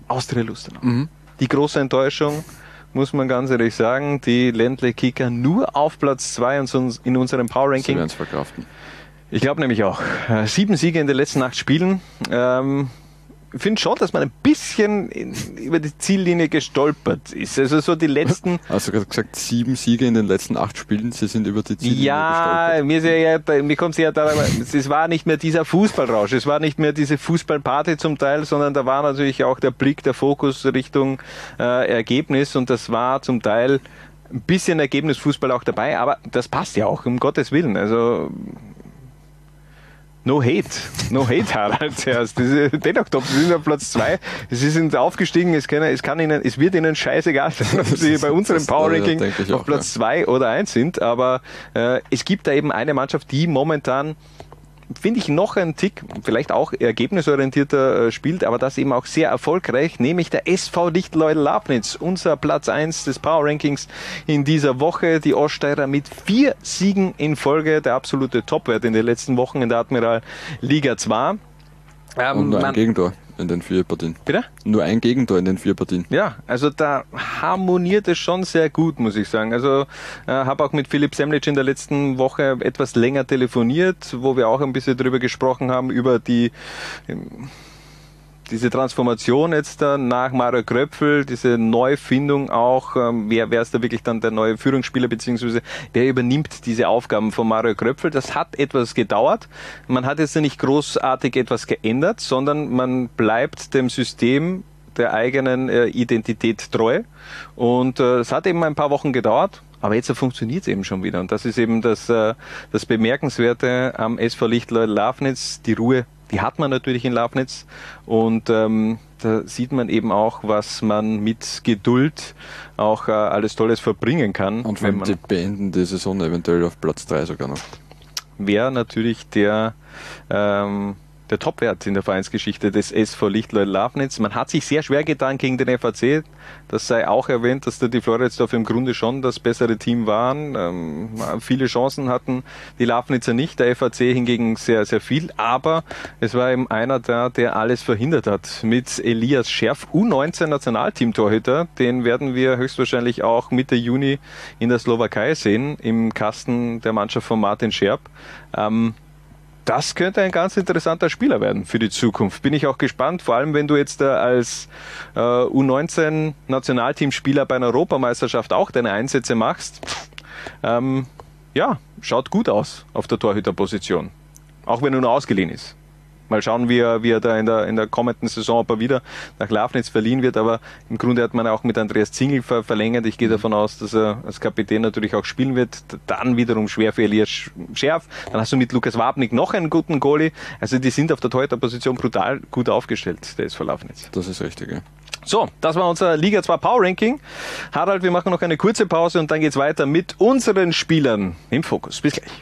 S7: Austria Lustenau. Die große Enttäuschung, muss man ganz ehrlich sagen. Die Ländle Kicker nur auf Platz 2 in unserem Power
S8: Sie
S7: Ranking.
S8: werden es verkraften.
S7: Ich glaube nämlich auch. Äh, Sieben Siege in den letzten acht Spielen. Ähm, finde schon, dass man ein bisschen in, über die Ziellinie gestolpert ist. Also so die letzten.
S8: Also gerade gesagt, sieben Siege in den letzten acht Spielen, sie sind über die Ziellinie
S7: Ja,
S8: gestolpert.
S7: mir, ist ja, ja, mir kommt es ja daran, es war nicht mehr dieser Fußballrausch, es war nicht mehr diese Fußballparty zum Teil, sondern da war natürlich auch der Blick, der Fokus Richtung äh, Ergebnis und das war zum Teil ein bisschen Ergebnisfußball auch dabei, aber das passt ja auch, um Gottes Willen. Also No hate, no hate, Harald. Zuerst. Diese Dennoch Top, sie sind auf Platz zwei. Sie sind aufgestiegen. Es kann, es kann ihnen, es wird ihnen scheißegal sein, ob sie bei unserem
S8: das,
S7: Power Ranking auf Platz zwei oder eins sind. Aber äh, es gibt da eben eine Mannschaft, die momentan finde ich noch ein Tick, vielleicht auch ergebnisorientierter äh, spielt, aber das eben auch sehr erfolgreich, nämlich der SV Lichtenleudel Labnitz, unser Platz eins des Power Rankings in dieser Woche. Die Oststeirer mit vier Siegen in Folge, der absolute Topwert in den letzten Wochen in der Admiral Liga 2. Ähm,
S8: Und ein
S7: man-
S8: Gegentor in den vier Partien.
S7: Bitte?
S8: Nur ein Gegentor in den vier Partien.
S7: Ja, also da harmoniert es schon sehr gut, muss ich sagen. Also äh, habe auch mit Philipp Semlitsch in der letzten Woche etwas länger telefoniert, wo wir auch ein bisschen drüber gesprochen haben, über die ähm, diese Transformation jetzt nach Mario Kröpfel, diese Neufindung auch, ähm, wer, wer ist da wirklich dann der neue Führungsspieler, beziehungsweise wer übernimmt diese Aufgaben von Mario Kröpfel. Das hat etwas gedauert. Man hat jetzt nicht großartig etwas geändert, sondern man bleibt dem System der eigenen äh, Identität treu. Und äh, es hat eben ein paar Wochen gedauert. Aber jetzt funktioniert es eben schon wieder. Und das ist eben das, äh, das Bemerkenswerte am SV Lichtleut Lafnitz. Die Ruhe, die hat man natürlich in Lafnitz. Und ähm, da sieht man eben auch, was man mit Geduld auch äh, alles Tolles verbringen kann.
S8: Und
S7: wenn
S8: allem
S7: man
S8: die beenden die Saison eventuell auf Platz drei sogar noch.
S7: wäre natürlich der, ähm, der Topwert in der Vereinsgeschichte des SV Lichtleut Lafnitz. Man hat sich sehr schwer getan gegen den FAC. Das sei auch erwähnt, dass da die Floridsdorf im Grunde schon das bessere Team waren. Ähm, viele Chancen hatten die Lafnitzer nicht, der FAC hingegen sehr, sehr viel. Aber es war eben einer da, der alles verhindert hat. Mit Elias Scherf, U19 Nationalteam-Torhüter. Den werden wir höchstwahrscheinlich auch Mitte Juni in der Slowakei sehen, im Kasten der Mannschaft von Martin Scherb. Ähm, das könnte ein ganz interessanter Spieler werden für die Zukunft. Bin ich auch gespannt, vor allem wenn du jetzt äh, als äh, U19 Nationalteamspieler bei einer Europameisterschaft auch deine Einsätze machst. Ähm, ja, schaut gut aus auf der Torhüterposition. Auch wenn er nur ausgeliehen ist. Mal schauen, wie er, wie er da in der, in der kommenden Saison, ob er wieder nach Lafnitz verliehen wird. Aber im Grunde hat man auch mit Andreas Zingel ver verlängert. Ich gehe davon aus, dass er als Kapitän natürlich auch spielen wird. Dann wiederum schwer für Elias Sch- Scherf. Dann hast du mit Lukas Wabnik noch einen guten Goalie. Also die sind auf der Torhüterposition brutal gut aufgestellt, der ist vor Lafnitz.
S8: Das ist richtig, ja.
S7: So, das war unser Liga 2 Power Ranking. Harald, wir machen noch eine kurze Pause und dann geht's weiter mit unseren Spielern im Fokus. Bis gleich.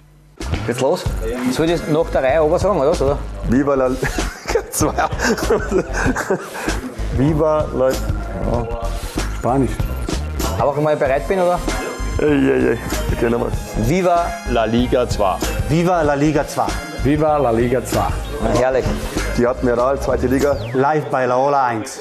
S3: Geht's los? Soll ich das nach der Reihe oben sagen, oder? oder?
S11: Viva la zwei. Viva la
S5: Spanisch.
S3: Aber ich mal bereit bin, oder?
S11: Ey, ey, ey. Okay, nochmal.
S3: Viva
S2: La Liga 2.
S12: Viva la Liga 2.
S5: Viva la Liga 2.
S3: Herrlich.
S11: Die Admiral, zweite Liga.
S12: Live bei Laola 1.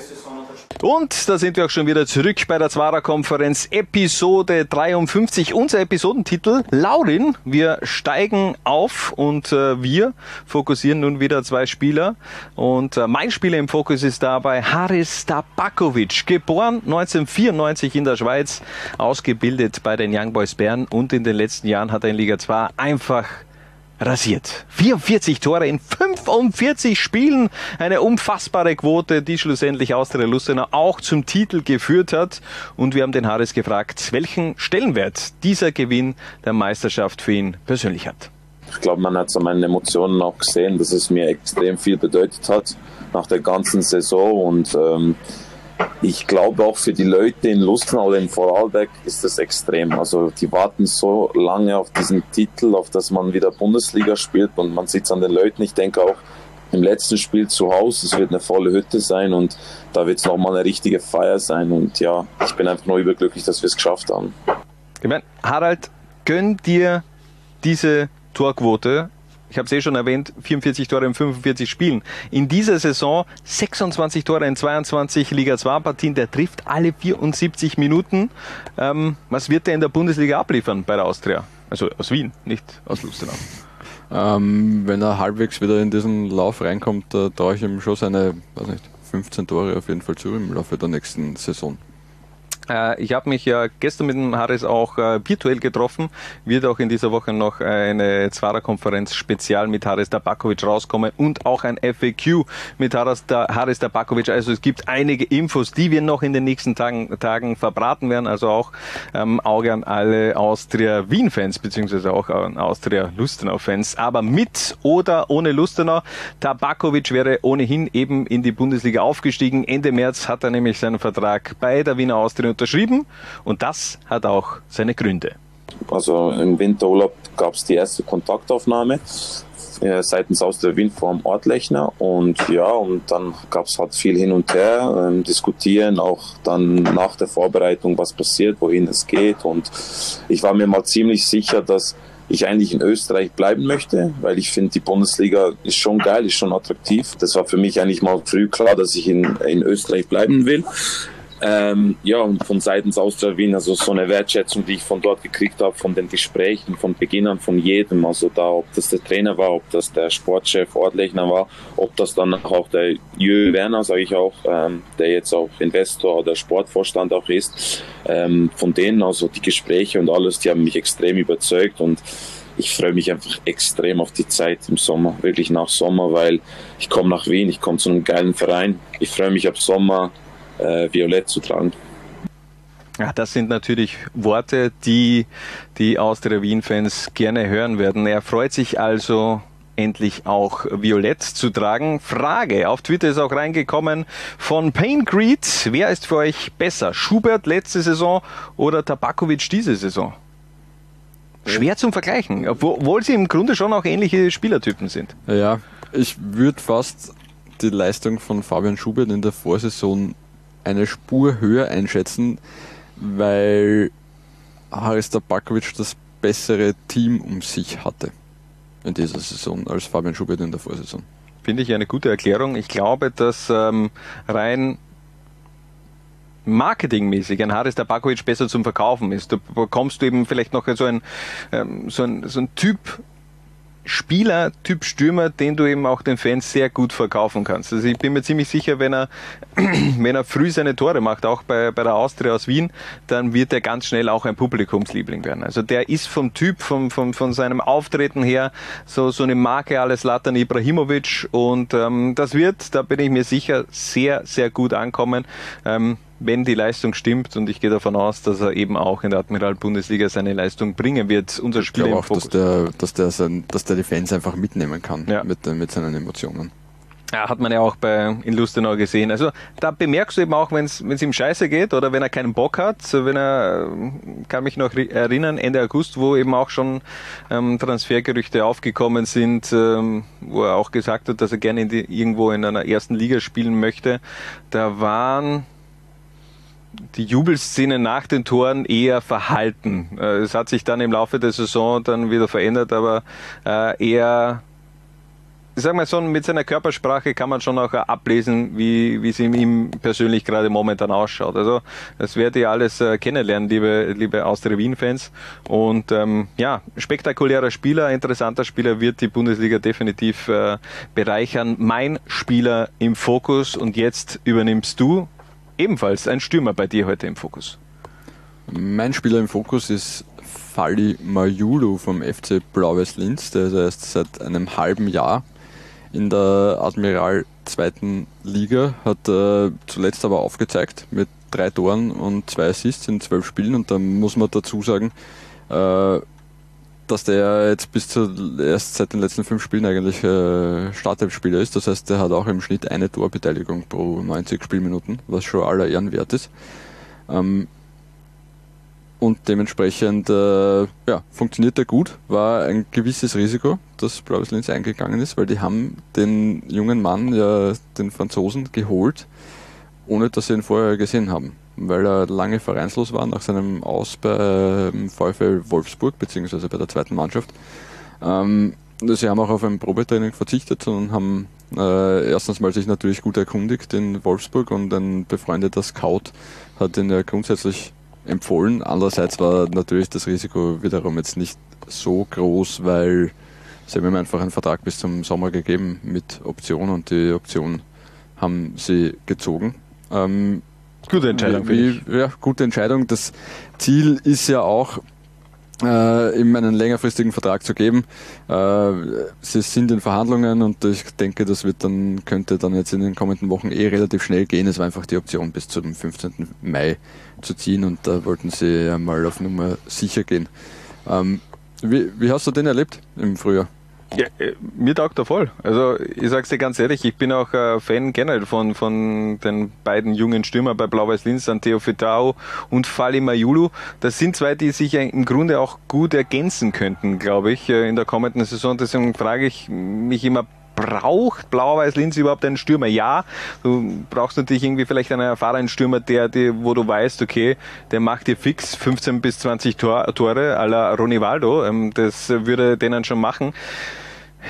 S7: Und da sind wir auch schon wieder zurück bei der Zwarer-Konferenz, Episode 53. Unser Episodentitel, Laurin, wir steigen auf und äh, wir fokussieren nun wieder zwei Spieler. Und äh, mein Spieler im Fokus ist dabei Haris Tabakovic, geboren 1994 in der Schweiz, ausgebildet bei den Young Boys Bern und in den letzten Jahren hat er in Liga 2 einfach rasiert. 44 Tore in 45 Spielen, eine unfassbare Quote, die schlussendlich Austria Lustenau auch zum Titel geführt hat. Und wir haben den Harris gefragt, welchen Stellenwert dieser Gewinn der Meisterschaft für ihn persönlich hat.
S1: Ich glaube, man hat es an meinen Emotionen auch gesehen, dass es mir extrem viel bedeutet hat nach der ganzen Saison. Und ähm, ich glaube auch für die Leute in Lustenau oder in Vorarlberg ist das extrem. Also die warten so lange auf diesen Titel, auf dass man wieder Bundesliga spielt und man sieht es an den Leuten. Ich denke auch im letzten Spiel zu Hause, es wird eine volle Hütte sein und da wird es nochmal eine richtige Feier sein. Und ja, ich bin einfach nur überglücklich, dass wir es geschafft haben.
S7: Ich meine, Harald, gönn dir diese Torquote. Ich habe es eh schon erwähnt, 44 Tore in 45 Spielen. In dieser Saison 26 Tore in 22 Liga 2 Partien. Der trifft alle 74 Minuten. Ähm, was wird der in der Bundesliga abliefern bei der Austria? Also aus Wien, nicht aus Lustenau.
S8: Ähm, wenn er halbwegs wieder in diesen Lauf reinkommt, da traue ich ihm schon seine weiß nicht, 15 Tore auf jeden Fall zu im Laufe der nächsten Saison.
S7: Äh, ich habe mich ja gestern mit dem Harris auch äh, virtuell getroffen. Wird auch in dieser Woche noch eine Zwarer-Konferenz spezial mit Haris Tabakovic rauskommen und auch ein FAQ mit Haris, Haris Tabakovic. Also es gibt einige Infos, die wir noch in den nächsten Tagen, Tagen verbraten werden. Also auch ähm, Auge an alle Austria-Wien-Fans, beziehungsweise auch an Austria-Lustenau-Fans. Aber mit oder ohne Lustenau, Tabakovic wäre ohnehin eben in die Bundesliga aufgestiegen. Ende März hat er nämlich seinen Vertrag bei der Wiener Austria unterschrieben und das hat auch seine Gründe.
S1: Also im Winterurlaub gab es die erste Kontaktaufnahme äh, seitens aus der Wien vor dem Ort Lechner und ja, und dann gab es halt viel hin und her, ähm, diskutieren, auch dann nach der Vorbereitung, was passiert, wohin es geht und ich war mir mal ziemlich sicher, dass ich eigentlich in Österreich bleiben möchte, weil ich finde, die Bundesliga ist schon geil, ist schon attraktiv. Das war für mich eigentlich mal früh klar, dass ich in, in Österreich bleiben will. Ähm, ja, und von seitens Austria Wien, also so eine Wertschätzung, die ich von dort gekriegt habe, von den Gesprächen, von Beginn an von jedem, also da, ob das der Trainer war, ob das der Sportchef Ortlechner war, ob das dann auch der Jö Werner, sage ich auch, ähm, der jetzt auch Investor oder Sportvorstand auch ist, ähm, von denen, also die Gespräche und alles, die haben mich extrem überzeugt und ich freue mich einfach extrem auf die Zeit im Sommer, wirklich nach Sommer, weil ich komme nach Wien, ich komme zu einem geilen Verein. Ich freue mich ab Sommer äh, violett zu tragen.
S7: Ja, das sind natürlich Worte, die die Austria Wien-Fans gerne hören werden. Er freut sich also endlich auch violett zu tragen. Frage, auf Twitter ist auch reingekommen von Pain Greed. Wer ist für euch besser? Schubert letzte Saison oder Tabakovic diese Saison? Schwer zum Vergleichen, obwohl sie im Grunde schon auch ähnliche Spielertypen sind.
S8: Ja, ich würde fast die Leistung von Fabian Schubert in der Vorsaison eine Spur höher einschätzen, weil Haris Tabakovic das bessere Team um sich hatte in dieser Saison als Fabian Schubert in der Vorsaison.
S7: Finde ich eine gute Erklärung. Ich glaube, dass ähm, rein marketingmäßig ein Haris Tabakovic besser zum Verkaufen ist. Da bekommst du eben vielleicht noch so ein, ähm, so ein, so ein Typ Spieler, Typ Stürmer, den du eben auch den Fans sehr gut verkaufen kannst. Also ich bin mir ziemlich sicher, wenn er, wenn er früh seine Tore macht, auch bei, bei der Austria aus Wien, dann wird er ganz schnell auch ein Publikumsliebling werden. Also der ist vom Typ, vom, vom, von seinem Auftreten her so, so eine Marke alles Latan Ibrahimovic und ähm, das wird, da bin ich mir sicher, sehr, sehr gut ankommen. Ähm, wenn die Leistung stimmt und ich gehe davon aus, dass er eben auch in der Admiral-Bundesliga seine Leistung bringen wird. Unser Spiel
S8: ich glaube auch, dass der, dass, der sein, dass der die Fans einfach mitnehmen kann ja. mit, mit seinen Emotionen.
S7: Ja, hat man ja auch bei in Lustenau gesehen. Also da bemerkst du eben auch, wenn es ihm scheiße geht oder wenn er keinen Bock hat, wenn er, kann mich noch erinnern, Ende August, wo eben auch schon ähm, Transfergerüchte aufgekommen sind, ähm, wo er auch gesagt hat, dass er gerne in die, irgendwo in einer ersten Liga spielen möchte. Da waren die Jubelszene nach den Toren eher verhalten. Äh, es hat sich dann im Laufe der Saison dann wieder verändert, aber äh, eher, ich sag mal so, mit seiner Körpersprache kann man schon auch ablesen, wie, wie es ihm persönlich gerade momentan ausschaut. Also das werdet ihr alles äh, kennenlernen, liebe, liebe Austria Wien-Fans. Und ähm, ja, spektakulärer Spieler, interessanter Spieler wird die Bundesliga definitiv äh, bereichern. Mein Spieler im Fokus und jetzt übernimmst du ebenfalls ein Stürmer bei dir heute im Fokus.
S8: Mein Spieler im Fokus ist Fali Majulu vom FC Blau-Weiß Linz. Der ist erst seit einem halben Jahr in der Admiral zweiten Liga, hat äh, zuletzt aber aufgezeigt mit drei Toren und zwei Assists in zwölf Spielen. Und da muss man dazu sagen, äh, dass der jetzt bis zu erst seit den letzten fünf Spielen eigentlich äh, Startelf-Spieler ist. Das heißt, der hat auch im Schnitt eine Torbeteiligung pro 90 Spielminuten, was schon aller Ehren wert ist. Ähm, und dementsprechend äh, ja, funktioniert er gut. War ein gewisses Risiko, dass Blaues Linz eingegangen ist, weil die haben den jungen Mann, ja, den Franzosen, geholt, ohne dass sie ihn vorher gesehen haben weil er lange vereinslos war nach seinem Aus beim VfL Wolfsburg, beziehungsweise bei der zweiten Mannschaft. Ähm, sie haben auch auf ein Probetraining verzichtet und haben äh, erstens mal sich natürlich gut erkundigt in Wolfsburg und ein befreundeter Scout hat ihn ja grundsätzlich empfohlen. Andererseits war natürlich das Risiko wiederum jetzt nicht so groß, weil sie haben ihm einfach einen Vertrag bis zum Sommer gegeben mit Option und die Option haben sie gezogen. Ähm,
S7: Gute Entscheidung,
S8: wie, wie, Ja, gute Entscheidung. Das Ziel ist ja auch, äh, ihm einen längerfristigen Vertrag zu geben. Äh, sie sind in Verhandlungen und ich denke, das wird dann, könnte dann jetzt in den kommenden Wochen eh relativ schnell gehen. Es war einfach die Option bis zum 15. Mai zu ziehen und da wollten sie mal auf Nummer sicher gehen. Ähm, wie, wie hast du den erlebt im Frühjahr?
S7: Ja, äh, mir taugt er voll. Also ich sag's dir ganz ehrlich, ich bin auch äh, Fan generell von, von den beiden jungen Stürmer bei Blau-Weiß Linz, Anteo Fitao und Fali Mayulu. Das sind zwei, die sich im Grunde auch gut ergänzen könnten, glaube ich, äh, in der kommenden Saison. Deswegen frage ich mich immer, braucht Blau-Weiß Linz überhaupt einen Stürmer? Ja, du brauchst natürlich irgendwie vielleicht einen erfahrenen Stürmer, der, der wo du weißt, okay, der macht dir fix 15 bis 20 Tor, Tore à la Ronivaldo. Ähm, das würde denen schon machen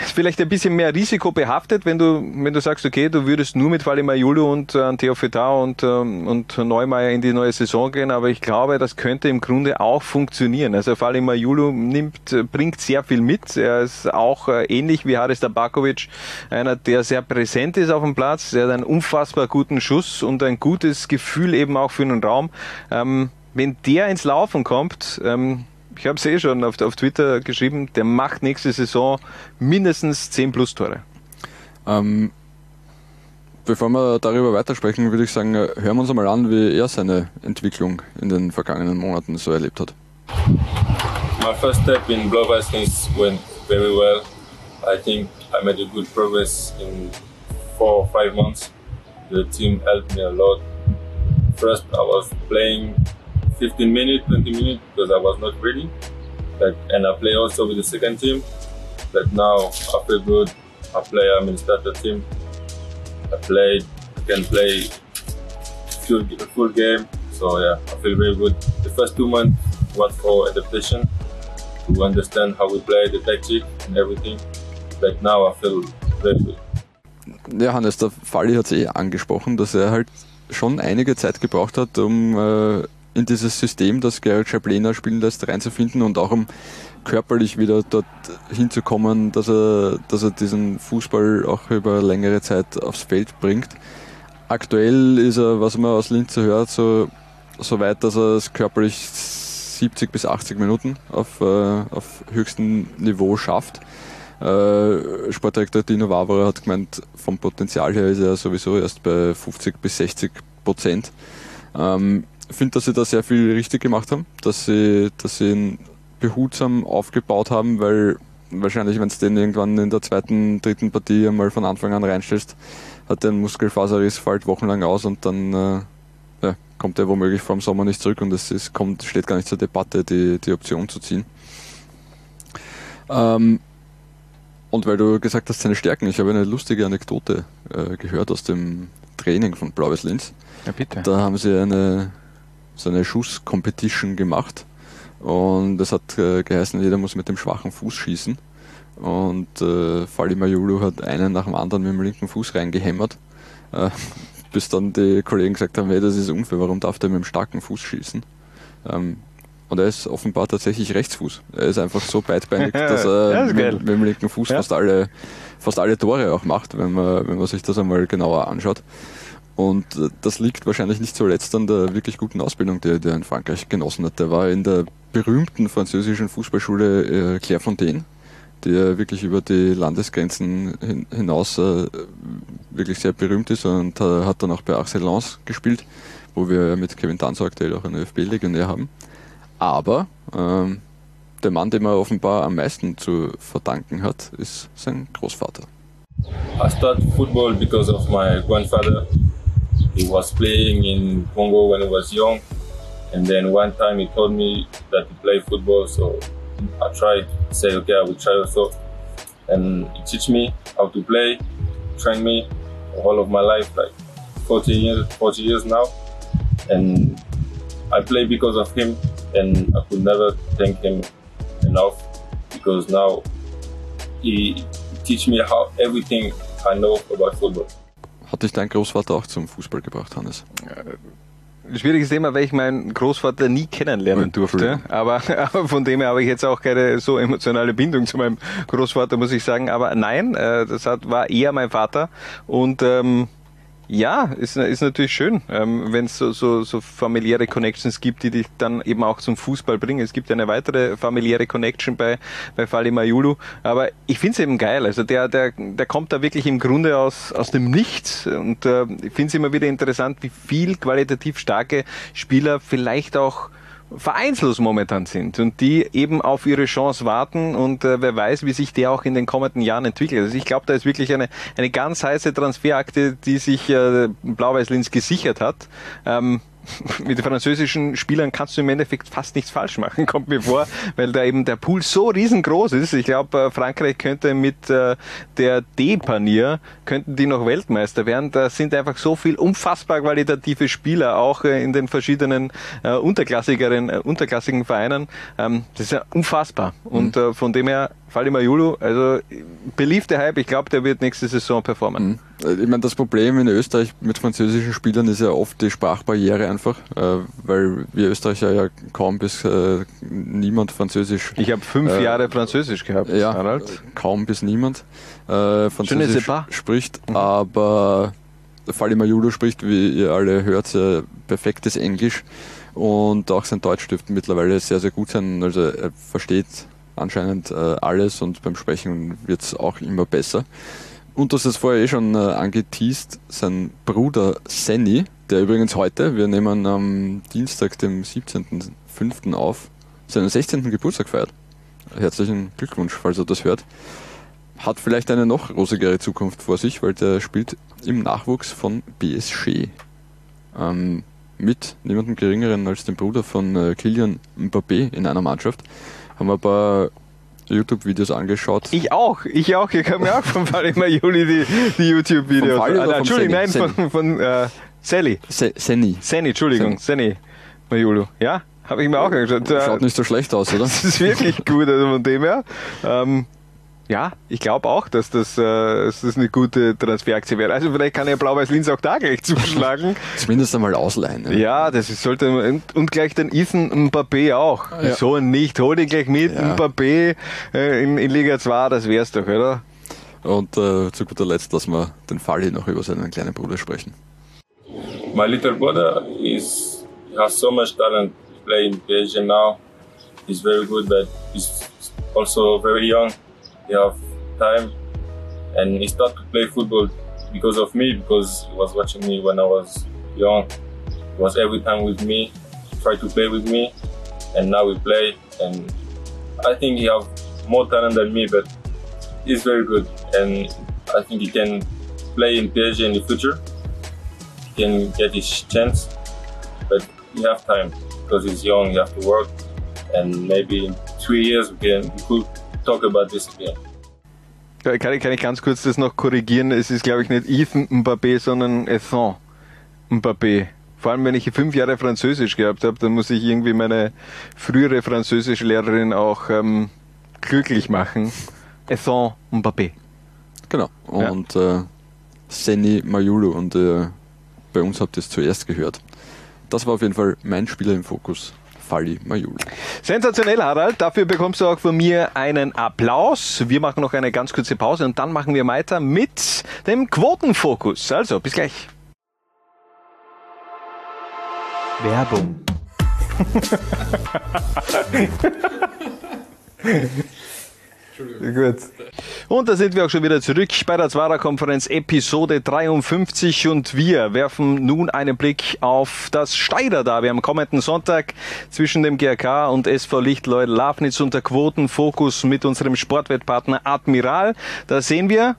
S7: ist vielleicht ein bisschen mehr risikobehaftet, wenn du, wenn du sagst, okay, du würdest nur mit Valimar Julu und äh, Theo Fetau und, ähm, und Neumeier in die neue Saison gehen, aber ich glaube, das könnte im Grunde auch funktionieren. Also Valimar Julu nimmt, äh, bringt sehr viel mit. Er ist auch äh, ähnlich wie Haris Tabakovic, einer, der sehr präsent ist auf dem Platz. Er hat einen unfassbar guten Schuss und ein gutes Gefühl eben auch für den Raum. Ähm, wenn der ins Laufen kommt, ähm, ich habe es eh schon auf, auf Twitter geschrieben, der macht nächste Saison mindestens 10 plus Tore.
S8: Ähm, bevor wir darüber weitersprechen, würde ich sagen, hören wir uns einmal an, wie er seine Entwicklung in den vergangenen Monaten so erlebt hat.
S13: My first step in Blow Vikings went very well. I think I made a good progress in four or five months. The team helped me a lot. First, I was playing 15 minutes, 20 minutes because I was not ready. But, and I play also with the second team. But now I feel good. I play, I'm in starter team. I played, I can play full, full game. So yeah, I feel very good. The first two months was for adaptation to understand how we play, the tactic and everything. But now I feel very good.
S8: Ja, Hannes, der Falli hat es eh angesprochen, dass er halt schon einige Zeit gebraucht hat, um äh, in dieses System, das Gerald Schablena spielen lässt, reinzufinden und auch um körperlich wieder dort hinzukommen, dass er, dass er diesen Fußball auch über längere Zeit aufs Feld bringt. Aktuell ist er, was man aus Linz hört, so, so weit, dass er es körperlich 70 bis 80 Minuten auf, äh, auf höchstem Niveau schafft. Äh, Sportdirektor Dino Vavra hat gemeint, vom Potenzial her ist er sowieso erst bei 50 bis 60 Prozent. Ähm, finde, dass sie da sehr viel richtig gemacht haben, dass sie, dass sie ihn behutsam aufgebaut haben, weil wahrscheinlich, wenn du den irgendwann in der zweiten, dritten Partie einmal von Anfang an reinstellst, hat der einen Muskelfaserriss, fällt wochenlang aus und dann äh, ja, kommt er womöglich vor dem Sommer nicht zurück und es ist, kommt, steht gar nicht zur Debatte, die, die Option zu ziehen. Ähm, und weil du gesagt hast, seine Stärken, ich habe eine lustige Anekdote äh, gehört aus dem Training von Blaues Linz.
S7: Ja, bitte.
S8: Da haben sie eine so eine Schuss-Competition gemacht. Und es hat äh, geheißen, jeder muss mit dem schwachen Fuß schießen. Und äh, Fali Mayulu hat einen nach dem anderen mit dem linken Fuß reingehämmert. Äh, bis dann die Kollegen gesagt haben, hey, das ist unfair, warum darf der mit dem starken Fuß schießen? Ähm, und er ist offenbar tatsächlich Rechtsfuß. Er ist einfach so beidbeinig, dass er
S7: geil.
S8: mit, mit dem linken Fuß
S7: Ja.
S8: fast, alle, fast alle Tore auch macht, wenn man, wenn man sich das einmal genauer anschaut. Und äh, das liegt wahrscheinlich nicht zuletzt an der wirklich guten Ausbildung, die der in Frankreich genossen hat. Der war in der berühmten französischen Fußballschule äh, Clairefontaine, die ja wirklich über die Landesgrenzen hin, hinaus äh, wirklich sehr berühmt ist und hat dann auch bei Arcel Lens gespielt, wo wir mit Kevin Danzo aktuell auch einen ÖFB-Legionär haben. Aber ähm, der Mann, dem er offenbar am meisten zu verdanken hat, ist sein Großvater.
S13: I started football because of my grandfather. He was playing in Congo when he was young, and then one time he told me that he played football, so I tried say, okay, I will try also. And he teach me how to play, train me all of my life, like 40 years, 40 years now. And I play because of him, and I could never thank him enough because now he teach me how everything I know about football.
S8: Hat dich dein Großvater auch zum Fußball gebracht, Hannes?
S7: Schwieriges Thema, weil ich meinen Großvater nie kennenlernen durfte. Aber, aber von dem her habe ich jetzt auch keine so emotionale Bindung zu meinem Großvater, muss ich sagen. Aber nein, äh, das hat, war eher mein Vater. Und ähm, Ja, ist, ist natürlich schön, ähm, wenn es so, so, so familiäre Connections gibt, die dich dann eben auch zum Fußball bringen. Es gibt eine weitere familiäre Connection bei, bei Fali Mayulu, aber ich finde es eben geil. Also der, der, der kommt da wirklich im Grunde aus, aus dem Nichts und äh, ich finde es immer wieder interessant, wie viel qualitativ starke Spieler vielleicht auch vereinslos momentan sind und die eben auf ihre Chance warten und äh, wer weiß, wie sich der auch in den kommenden Jahren entwickelt. Also ich glaube, da ist wirklich eine, eine ganz heiße Transferakte, die sich äh, Blau-Weiß-Linz gesichert hat. Ähm, mit den französischen Spielern kannst du im Endeffekt fast nichts falsch machen, kommt mir vor, weil da eben der Pool so riesengroß ist. Ich glaube, äh, Frankreich könnte mit äh, der D-Panier, könnten die noch Weltmeister werden. Da sind einfach so viel unfassbar qualitative Spieler, auch äh, in den verschiedenen unterklassigeren, unterklassigen Vereinen. Ähm, das ist ja unfassbar. Und mhm. von dem her Fali Majulu, also beliebter Hype, ich glaube, der wird nächste Saison performen.
S8: Mhm. Ich meine, das Problem in Österreich mit französischen Spielern ist ja oft die Sprachbarriere einfach, äh, weil wir Österreicher ja kaum bis äh, niemand Französisch.
S7: Ich habe fünf äh, Jahre Französisch gehabt,
S8: ja, Harald. Kaum bis niemand äh, Französisch spricht, mhm. aber Fali Majulu spricht, wie ihr alle hört, sehr perfektes Englisch und auch sein Deutsch dürfte mittlerweile sehr, sehr gut sein. Also er versteht anscheinend äh, alles und beim Sprechen wird es auch immer besser. Und das ist vorher eh schon äh, angeteased, sein Bruder Senny, der übrigens heute, wir nehmen am Dienstag, dem 17.05. auf, seinen 16. Geburtstag feiert. Herzlichen Glückwunsch, falls er das hört. Hat vielleicht eine noch rosigere Zukunft vor sich, weil der spielt im Nachwuchs von BSG. Ähm, mit niemandem geringeren als dem Bruder von äh, Kilian Mbappé in einer Mannschaft haben wir ein paar YouTube-Videos angeschaut.
S7: Ich auch, ich auch. Ich habe mir auch von Fatima Juli die, die YouTube-Videos. Ah, Entschuldigung, nein, von, von äh, Sally.
S8: Se Senni.
S7: Senni, Entschuldigung, Senni Majulu. Ja, habe ich mir auch angeschaut.
S8: Schaut nicht so schlecht aus, oder?
S7: Das ist wirklich gut, also von dem her. Ähm, ja, ich glaube auch, dass das, äh, dass das eine gute Transferaktie wäre. Also vielleicht kann ja Blau-Weiß-Linz auch da gleich zuschlagen.
S8: Zumindest einmal ausleihen.
S7: Ja, ja das ist, sollte und, und gleich den Ethan Mbappé auch. Ja. So nicht, hol ihn gleich mit, ja. Mbappé äh, in, in Liga 2, das wär's doch, oder?
S8: Und äh, zu guter Letzt lassen wir den Fall hier noch über seinen kleinen Bruder sprechen.
S13: My little brother is has so much talent playing PSG now. He's very good, but he's also very young. He have time and he started to play football because of me because he was watching me when I was young. He was every time with me, tried to play with me, and now we play. And I think he have more talent than me, but he's very good, and I think he can play in PSG in the future. He can get his chance, but he have time because he's young. He have to work, and maybe in three years we can we could talk about this again.
S7: Kann ich, kann ich ganz kurz das noch korrigieren? Es ist, glaube ich, nicht Ethan Mbappé, sondern Ethan Mbappé. Vor allem, wenn ich fünf Jahre Französisch gehabt habe, dann muss ich irgendwie meine frühere Französischlehrerin auch ähm, glücklich machen. Ethan Mbappé.
S8: Genau. Und ja. äh, Seni Mayulu. Und äh, bei uns habt ihr es zuerst gehört. Das war auf jeden Fall mein Spieler im Fokus Fali Majul.
S7: Sensationell, Harald. Dafür bekommst du auch von mir einen Applaus. Wir machen noch eine ganz kurze Pause und dann machen wir weiter mit dem Quotenfokus. Also, bis gleich.
S3: Werbung.
S7: Gut. Und da sind wir auch schon wieder zurück bei der Zwarer-Konferenz Episode 53 und wir werfen nun einen Blick auf das Steider Derby am kommenden Sonntag zwischen dem GRK und SV Lichtleut Lafnitz unter Quotenfokus mit unserem Sportwettpartner Admiral. Da sehen wir,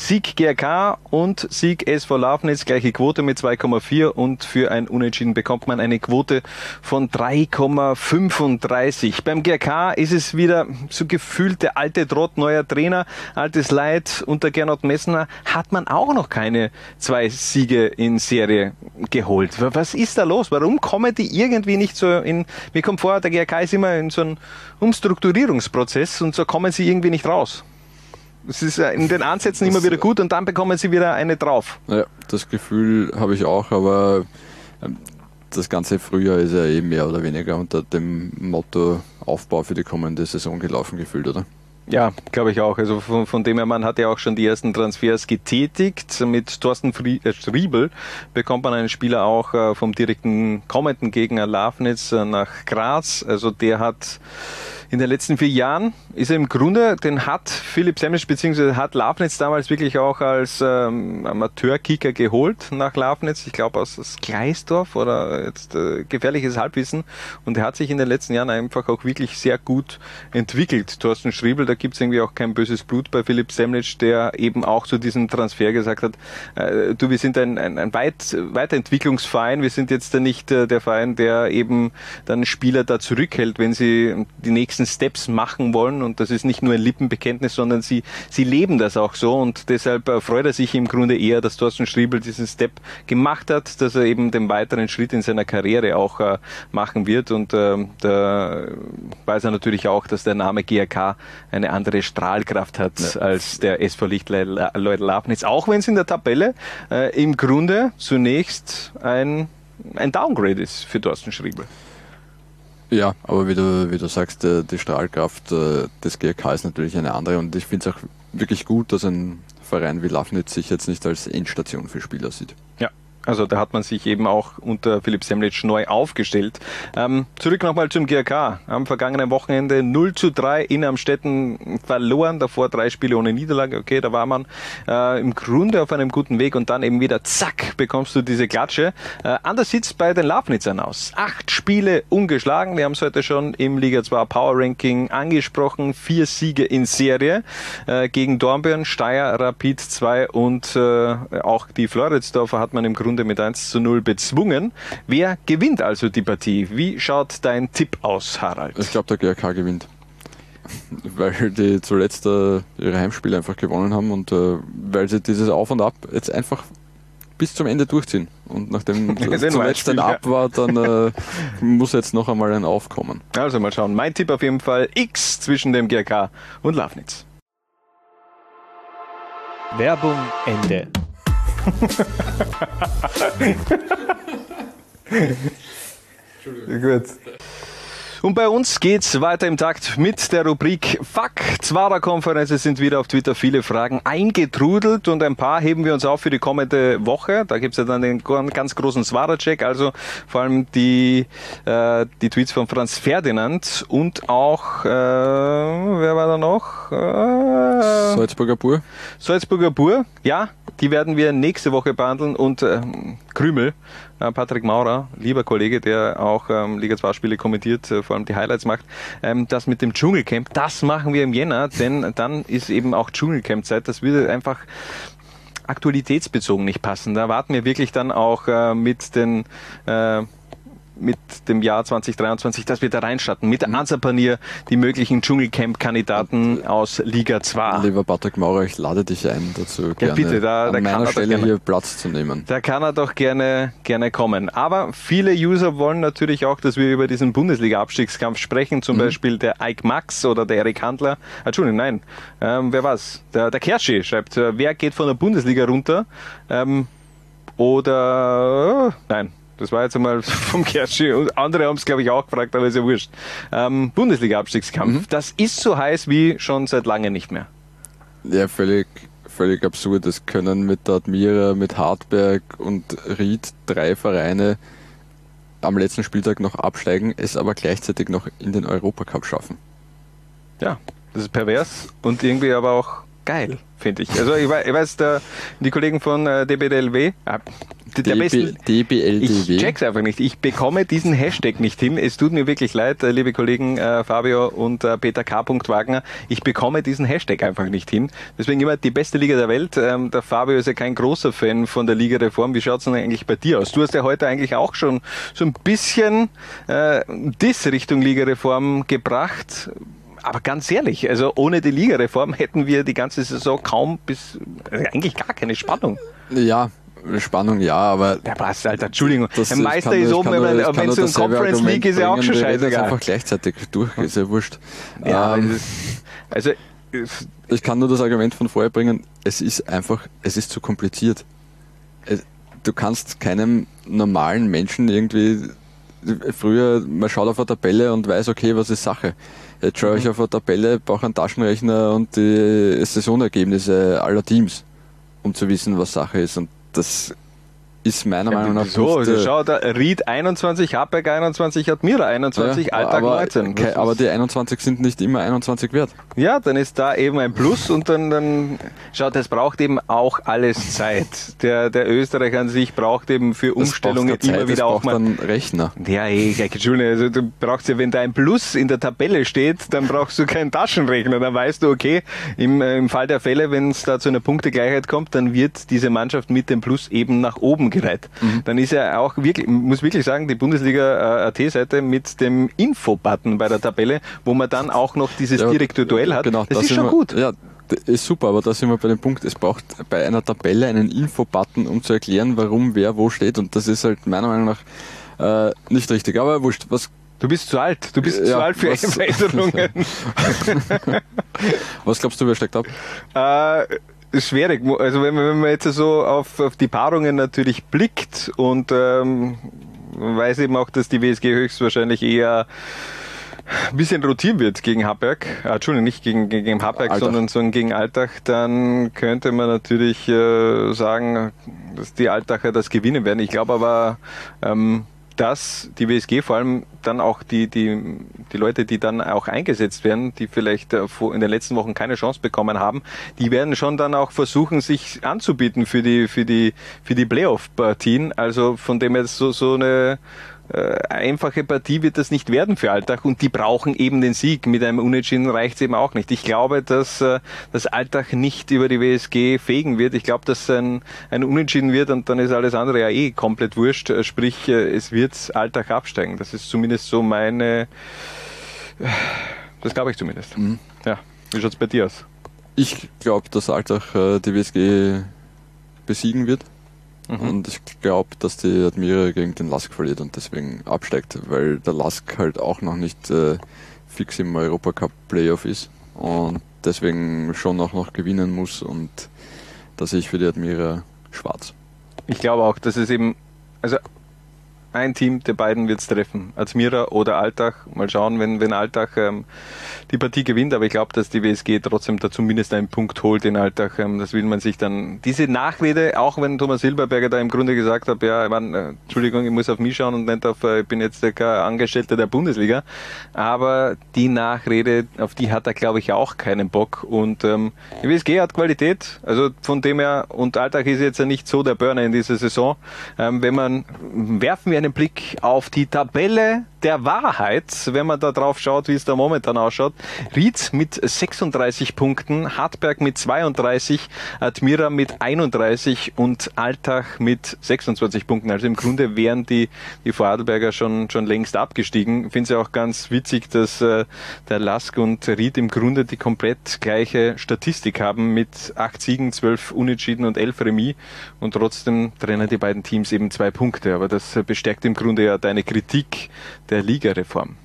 S7: Sieg GRK und Sieg SV Lafnitz, gleiche Quote mit 2,4 und für ein Unentschieden bekommt man eine Quote von 3,35. Beim GRK ist es wieder so gefühlt der alte Trott, neuer Trainer, altes Leid. Unter Gernot Messner hat man auch noch keine zwei Siege in Serie geholt. Was ist da los? Warum kommen die irgendwie nicht so in, mir kommt vor, der GRK ist immer in so einem Umstrukturierungsprozess und so kommen sie irgendwie nicht raus. Es ist in den Ansätzen das immer wieder gut und dann bekommen sie wieder eine drauf.
S8: Ja, das Gefühl habe ich auch, aber ähm, das ganze Frühjahr ist ja eh mehr oder weniger unter dem Motto Aufbau für die kommende Saison gelaufen gefühlt, oder?
S7: Ja, glaube ich auch. Also von, von dem her, man hat ja auch schon die ersten Transfers getätigt. Mit Thorsten Frie äh, Striebel bekommt man einen Spieler auch äh, vom direkten kommenden Gegner Lafnitz äh, nach Graz. Also der hat in den letzten vier Jahren ist er im Grunde, den hat Philipp Semmisch bzw. hat Lafnitz damals wirklich auch als ähm, Amateurkicker geholt nach Lafnitz. Ich glaube aus, aus Gleisdorf oder jetzt äh, gefährliches Halbwissen. Und er hat sich in den letzten Jahren einfach auch wirklich sehr gut entwickelt. Thorsten Schriebel, da gibt es irgendwie auch kein böses Blut bei Philipp Semnitsch, der eben auch zu diesem Transfer gesagt hat, äh, du, wir sind ein, ein, ein Weit Weiterentwicklungsverein, wir sind jetzt nicht äh, der Verein, der eben dann Spieler da zurückhält, wenn sie die nächsten Steps machen wollen. Und das ist nicht nur ein Lippenbekenntnis, sondern sie, sie leben das auch so. Und deshalb äh, freut er sich im Grunde eher, dass Thorsten Striebel diesen Step gemacht hat, dass er eben den weiteren Schritt in seiner Karriere auch äh, machen wird. Und äh, da weiß er natürlich auch, dass der Name GRK eine andere Strahlkraft hat ja. als der SV Lichtleut Lafnitz. Auch wenn es in der Tabelle äh, im Grunde zunächst ein, ein Downgrade ist für Thorsten Schriebel.
S8: Ja, aber wie du, wie du sagst, äh, die Strahlkraft äh, des GRK ist natürlich eine andere und ich finde es auch wirklich gut, dass ein Verein wie Lafnitz sich jetzt nicht als Endstation für Spieler sieht.
S7: Also da hat man sich eben auch unter Philipp Semlitsch neu aufgestellt. Ähm, zurück nochmal zum GRK. Am vergangenen Wochenende 0 zu 3 in Amstetten verloren, davor drei Spiele ohne Niederlage. Okay, da war man äh, im Grunde auf einem guten Weg und dann eben wieder zack, bekommst du diese Klatsche. Äh, anders sieht's bei den Lafnitzern aus. Acht Spiele ungeschlagen. Wir haben es heute schon im Liga 2 Power Ranking angesprochen. Vier Siege in Serie äh, gegen Dornbirn, Steyr, Rapid 2 und äh, auch die Floridsdorfer hat man im Grunde Runde mit 1 zu 0 bezwungen. Wer gewinnt also die Partie? Wie schaut dein Tipp aus, Harald?
S8: Ich glaube, der GRK gewinnt. Weil die zuletzt äh, ihre Heimspiele einfach gewonnen haben und äh, weil sie dieses Auf und Ab jetzt einfach bis zum Ende durchziehen. Und nachdem zuletzt ein Ab war, dann äh, muss jetzt noch einmal ein Aufkommen.
S7: Also mal schauen. Mein Tipp auf jeden Fall X zwischen dem GRK und Lafnitz.
S14: Werbung Ende.
S7: Gut. Und bei uns geht's weiter im Takt mit der Rubrik Fuck. Zwarer Konferenz. Es sind wieder auf Twitter viele Fragen eingetrudelt und ein paar heben wir uns auf für die kommende Woche. Da gibt's ja dann den ganz großen Zwarer-Check, also vor allem die, äh, die Tweets von Franz Ferdinand und auch, äh, wer war da noch?
S8: Äh, Salzburger Bur.
S7: Salzburger Bur, ja, die werden wir nächste Woche behandeln und äh, Krümel äh, Patrick Maurer, lieber Kollege, der auch ähm, Liga 2 Spiele kommentiert, äh, vor allem die Highlights macht, ähm, das mit dem Dschungelcamp, das machen wir im Jänner, denn dann ist eben auch Dschungelcamp-Zeit. Das würde einfach aktualitätsbezogen nicht passen. Da warten wir wirklich dann auch äh, mit den äh, mit dem Jahr 2023, dass wir da reinstarten. Mit mhm. Ansapanier die möglichen Dschungelcamp-Kandidaten aus Liga 2.
S8: Lieber Patrick Maurer, ich lade dich ein dazu.
S7: Ja, bitte, da,
S8: an
S7: da
S8: meiner Stelle gerne, hier Platz zu nehmen.
S7: Da kann er doch gerne, gerne kommen. Aber viele User wollen natürlich auch, dass wir über diesen Bundesliga-Abstiegskampf sprechen. Zum mhm. Beispiel der Ike Max oder der Erik Handler. Entschuldigung, nein. Ähm, wer war's? Der, der Kerschi schreibt, äh, wer geht von der Bundesliga runter? Ähm, oder, äh, nein, das war jetzt einmal vom Kerschi. Und andere haben es, glaube ich, auch gefragt, aber ist ja wurscht. Ähm, Bundesliga-Abstiegskampf. Mhm. Das ist so heiß wie schon seit lange nicht mehr.
S8: Ja, völlig, völlig absurd. Es können mit der Admira, mit Hartberg und Ried drei Vereine am letzten Spieltag noch absteigen, es aber gleichzeitig noch in den Europacup schaffen.
S7: Ja, das ist pervers und irgendwie aber auch geil, finde ich. Also ich weiß, ich weiß der, die Kollegen von äh, DBDLW, äh, der besten,
S8: DBLDW.
S7: Ich check's einfach nicht. Ich bekomme diesen Hashtag nicht hin. Es tut mir wirklich leid, äh, liebe Kollegen äh, Fabio und äh, Peter K. Wagner. Ich bekomme diesen Hashtag einfach nicht hin. Deswegen immer die beste Liga der Welt. Ähm, der Fabio ist ja kein großer Fan von der Liga-Reform. Wie schaut's denn eigentlich bei dir aus? Du hast ja heute eigentlich auch schon so ein bisschen äh, Diss Richtung Liga-Reform gebracht aber ganz ehrlich, also ohne die Ligareform hätten wir die ganze Saison kaum bis also eigentlich gar keine Spannung.
S8: Ja, Spannung ja, aber.
S7: Der passt, Alter, Entschuldigung. Das, ein Meister ist oben, wenn, so ein Conference League ist ja auch schon scheißegal.
S8: Das einfach gleichzeitig durch, ist ja wurscht.
S7: Ja, ähm, also.
S8: Ich kann nur das Argument von vorher bringen, es ist einfach, es ist zu kompliziert. Du kannst keinem normalen Menschen irgendwie früher, man schaut auf eine Tabelle und weiß, okay, was ist Sache. Jetzt schaue ich
S7: Mhm.
S8: auf eine Tabelle, brauche einen Taschenrechner und die Saisonergebnisse aller Teams, um zu wissen, was Sache ist. Und das ist meiner Meinung nach
S7: So, also schau, da Ried 21, Habeck 21, Admira 21,
S8: ja,
S7: Alltag
S8: aber,
S7: 19.
S8: kei- aber die 21 sind nicht immer 21 wert.
S7: Ja, dann ist da eben ein Plus und dann, dann schaut, es braucht eben auch alles Zeit. Der, der Österreicher an sich braucht eben für
S8: Das
S7: Umstellungen
S8: Zeit,
S7: immer
S8: das
S7: wieder auch mal.
S8: einen Rechner.
S7: Ja, eh, gleich, Entschuldigung, also du brauchst ja, wenn da ein Plus in der Tabelle steht, dann brauchst du keinen Taschenrechner. Dann weißt du, okay, im, äh, im Fall der Fälle, wenn es da zu einer Punktegleichheit kommt, dann wird diese Mannschaft mit dem Plus eben nach oben gereiht.
S8: Mhm.
S7: Dann ist ja auch wirklich, muss wirklich sagen, die Bundesliga äh, AT-Seite mit dem Info-Button bei der Tabelle, wo man dann auch noch dieses
S8: Ja,
S7: direkte Duell hat,
S8: Genau,
S7: das
S8: da
S7: ist schon
S8: wir,
S7: gut.
S8: Ja, ist super, aber da sind wir bei dem Punkt, es braucht bei einer Tabelle einen Info-Button, um zu erklären, warum wer wo steht und das ist halt meiner Meinung nach äh, nicht richtig. Aber wurscht, was
S7: Du bist zu alt. Du bist
S8: Ja,
S7: zu alt für
S8: was-
S7: Veränderungen.
S8: was glaubst du, wer steigt ab?
S7: Äh, schwierig. Also wenn man, wenn man jetzt so auf, auf die Paarungen natürlich blickt und ähm, weiß eben auch, dass die WSG höchstwahrscheinlich eher ein bisschen rotieren wird gegen Haberg, äh, Entschuldigung, nicht gegen, gegen Haberg,
S8: Altach.
S7: sondern, sondern gegen Altach, dann könnte man natürlich äh, sagen, dass die Altacher das gewinnen werden. Ich glaube aber, ähm, dass die WSG vor allem dann auch die, die, die Leute, die dann auch eingesetzt werden, die vielleicht äh, in den letzten Wochen keine Chance bekommen haben, die werden schon dann auch versuchen, sich anzubieten für die, für die, für die Playoff-Partien. Also von dem jetzt so, so eine einfache Partie wird das nicht werden für Alltag und die brauchen eben den Sieg. Mit einem Unentschieden reicht es eben auch nicht. Ich glaube, dass äh, das Alltag nicht über die WSG fegen wird. Ich glaube, dass ein, ein Unentschieden wird und dann ist alles andere ja eh komplett wurscht. Äh, Sprich, äh, es wird Alltag absteigen. Das ist zumindest so meine, das glaube ich zumindest. Ja, wie schaut's bei dir aus?
S8: Ich glaube, dass äh, die WSG besiegen wird.
S7: Mhm.
S8: Und ich glaube, dass die Admira gegen den Lask verliert und deswegen absteigt, weil der Lask halt auch noch nicht äh, fix im Europacup Playoff ist und deswegen schon auch noch gewinnen muss und da sehe ich für die Admira schwarz.
S7: Ich glaube auch, dass es eben, also ein Team der beiden wird es treffen. Admira oder Altach. Mal schauen, wenn, wenn Altach ähm, die Partie gewinnt. Aber ich glaube, dass die WSG trotzdem da zumindest einen Punkt holt in Altach. Ähm, das will man sich dann. Diese Nachrede, auch wenn Thomas Silberberger da im Grunde gesagt hat, ja, mein, äh, Entschuldigung, ich muss auf mich schauen und nicht auf, äh, ich bin jetzt der kein Angestellter der Bundesliga. Aber die Nachrede, auf die hat er, glaube ich, auch keinen Bock. Und ähm, die WSG hat Qualität. Also von dem her, und Alltag ist jetzt ja nicht so der Burner in dieser Saison. Ähm, wenn man, werfen wir einen Blick auf die Tabelle der Wahrheit, wenn man da drauf schaut, wie es da momentan ausschaut. Ried mit 36 Punkten, Hartberg mit 32, Admira mit 31 und Altach mit 26 Punkten. Also im Grunde wären die, die Vorarlberger schon, schon längst abgestiegen. Ich finde es ja auch ganz witzig, dass äh, der Lask und Ried im Grunde die komplett gleiche Statistik haben mit acht Siegen, zwölf Unentschieden und elf Remis und trotzdem trennen die beiden Teams eben zwei Punkte. Aber das äh, bestärkt im Grunde ja deine Kritik der Ligareform.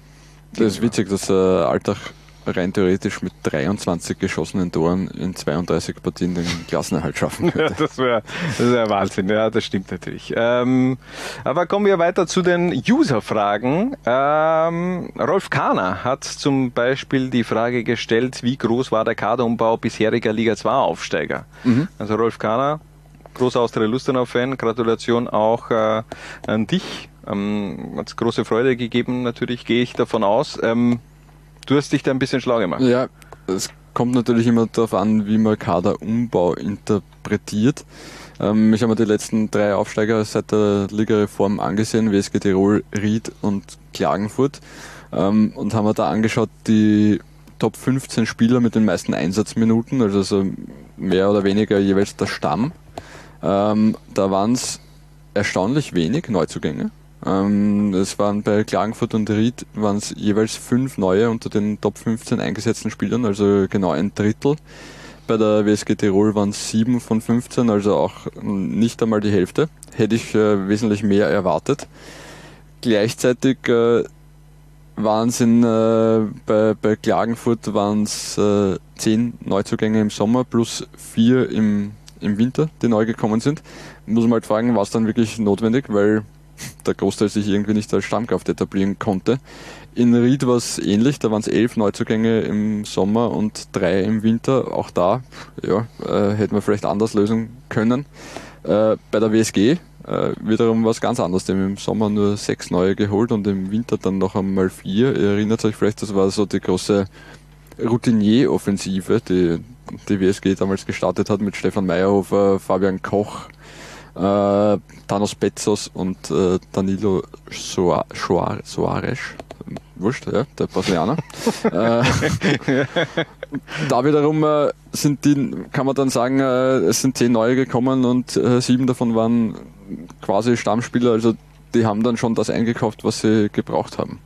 S8: Das ist witzig, dass äh, Altach rein theoretisch mit 23 geschossenen Toren in 32 Partien den Klassenerhalt schaffen
S7: Ja,
S8: könnte.
S7: das wäre wär Wahnsinn, ja, das stimmt natürlich. Ähm, aber kommen wir weiter zu den User-Fragen. Ähm, Rolf Kahner hat zum Beispiel die Frage gestellt, wie groß war der Kaderumbau bisheriger Liga 2 Aufsteiger?
S8: Mhm.
S7: Also Rolf Kahner, großer Austria-Lustenau-Fan, Gratulation auch äh, an dich. Ähm, hat große Freude gegeben, natürlich gehe ich davon aus. Ähm, du hast dich da ein bisschen schlau gemacht.
S8: Ja, es kommt natürlich immer darauf an, wie man Kaderumbau interpretiert. Ähm, ich habe mir die letzten drei Aufsteiger seit der Ligareform angesehen, WSG Tirol, Ried und Klagenfurt. Ähm, und haben mir da angeschaut, die Top 15 Spieler mit den meisten Einsatzminuten, also so mehr oder weniger jeweils der Stamm. Ähm, da waren es erstaunlich wenig Neuzugänge. Ähm, es waren bei Klagenfurt und Ried waren es jeweils fünf neue unter den Top 15 eingesetzten Spielern, also genau ein Drittel. Bei der WSG Tirol waren es sieben von 15, also auch nicht einmal die Hälfte. Hätte ich äh, wesentlich mehr erwartet. Gleichzeitig äh, waren es äh, bei, bei Klagenfurt waren es äh, zehn Neuzugänge im Sommer plus vier im, im Winter, die neu gekommen sind. Muss man halt fragen, war es dann wirklich notwendig, weil der Großteil sich irgendwie nicht als Stammkraft etablieren konnte. In Ried war es ähnlich, da waren es elf Neuzugänge im Sommer und drei im Winter. Auch da ja, äh, hätten wir vielleicht anders lösen können. Äh, bei der WSG äh, wiederum was ganz anderes. Die haben im Sommer nur sechs neue geholt und im Winter dann noch einmal vier. Ihr erinnert euch vielleicht, das war so die große Routinier-Offensive, die die WSG damals gestartet hat mit Stefan Meyerhofer, Fabian Koch, äh, Thanos Betzos und äh, Danilo Soares. Wurscht, ja, der Brasilianer. äh, da wiederum äh, sind die, kann man dann sagen, äh, es sind zehn neue gekommen und äh, sieben davon waren quasi Stammspieler, also die haben dann schon das eingekauft, was sie gebraucht haben.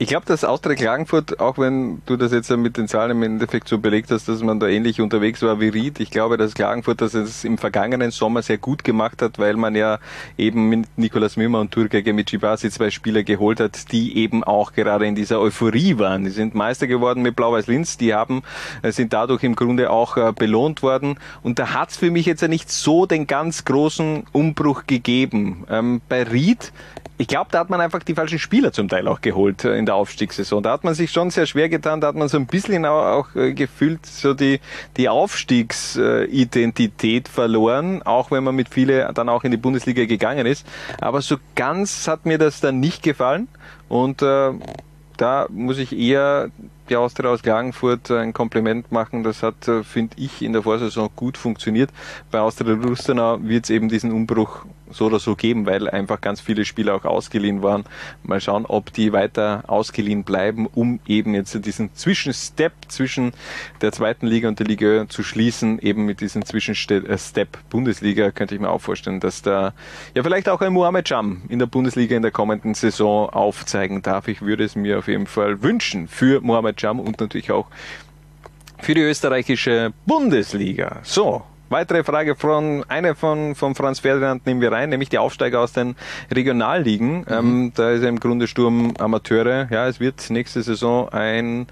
S7: Ich glaube, dass Austria Klagenfurt, auch wenn du das jetzt mit den Zahlen im Endeffekt so belegt hast, dass man da ähnlich unterwegs war wie Ried, ich glaube, dass Klagenfurt das es im vergangenen Sommer sehr gut gemacht hat, weil man ja eben mit Nikolas Mümmer und Turgage mit Chibasi zwei Spieler geholt hat, die eben auch gerade in dieser Euphorie waren. Die sind Meister geworden mit Blau-Weiß Linz, die haben, äh, sind dadurch im Grunde auch äh, belohnt worden. Und da hat's für mich jetzt ja nicht so den ganz großen Umbruch gegeben. Ähm, bei Ried ich glaube, da hat man einfach die falschen Spieler zum Teil auch geholt äh, in der Aufstiegssaison. Da hat man sich schon sehr schwer getan, da hat man so ein bisschen auch, äh, gefühlt so die, die Aufstiegsidentität verloren, auch wenn man mit viele dann auch in die Bundesliga gegangen ist. Aber so ganz hat mir das dann nicht gefallen und äh, da muss ich eher die Austria aus Klagenfurt ein Kompliment machen. Das hat, äh, finde ich, in der Vorsaison gut funktioniert. Bei Austria Lustenau wird es eben diesen Umbruch so oder so geben, weil einfach ganz viele Spieler auch ausgeliehen waren. Mal schauen, ob die weiter ausgeliehen bleiben, um eben jetzt diesen Zwischenstep zwischen der zweiten Liga und der Liga zu schließen, eben mit diesem Zwischenstep äh, Bundesliga, könnte ich mir auch vorstellen, dass da ja vielleicht auch ein Mohamed Jam in der Bundesliga in der kommenden Saison aufzeigen darf. Ich würde es mir auf jeden Fall wünschen für Mohamed Jam und natürlich auch für die österreichische Bundesliga. So, Weitere Frage von einer von, von Franz Ferdinand nehmen wir rein, nämlich die Aufsteiger aus den Regionalligen. Mhm. Ähm, da ist ja im Grunde Sturm Amateure. Ja, es wird nächste Saison ein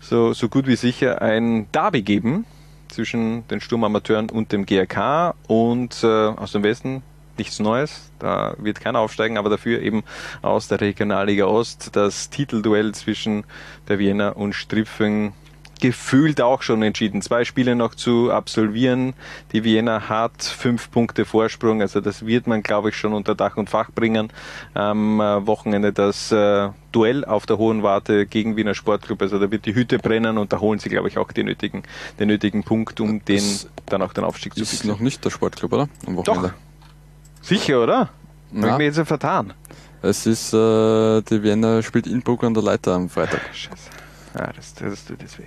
S7: so, so gut wie sicher ein Derby geben zwischen den Sturmamateuren und dem GRK und äh, aus dem Westen nichts Neues. Da wird keiner aufsteigen, aber dafür eben aus der Regionalliga Ost das Titelduell zwischen der Wiener und Stripfing gefühlt auch schon entschieden. Zwei Spiele noch zu absolvieren. Die Vienna hat fünf Punkte Vorsprung, also das wird man, glaube ich, schon unter Dach und Fach bringen. Am äh, Wochenende das äh, Duell auf der Hohen Warte gegen Wiener Sportclub. Also da wird die Hütte brennen und da holen sie, glaube ich, auch den nötigen, den nötigen Punkt, um den dann auch den Aufstieg zu
S8: finden. Ist noch nicht der Sportclub, oder?
S7: Am Wochenende. Doch. Sicher, oder? Habe ich mir jetzt vertan.
S8: Es ist, äh, die Vienna spielt Innsbruck an der Leiter am Freitag.
S7: Scheiße. Ja, das, das tut das weh.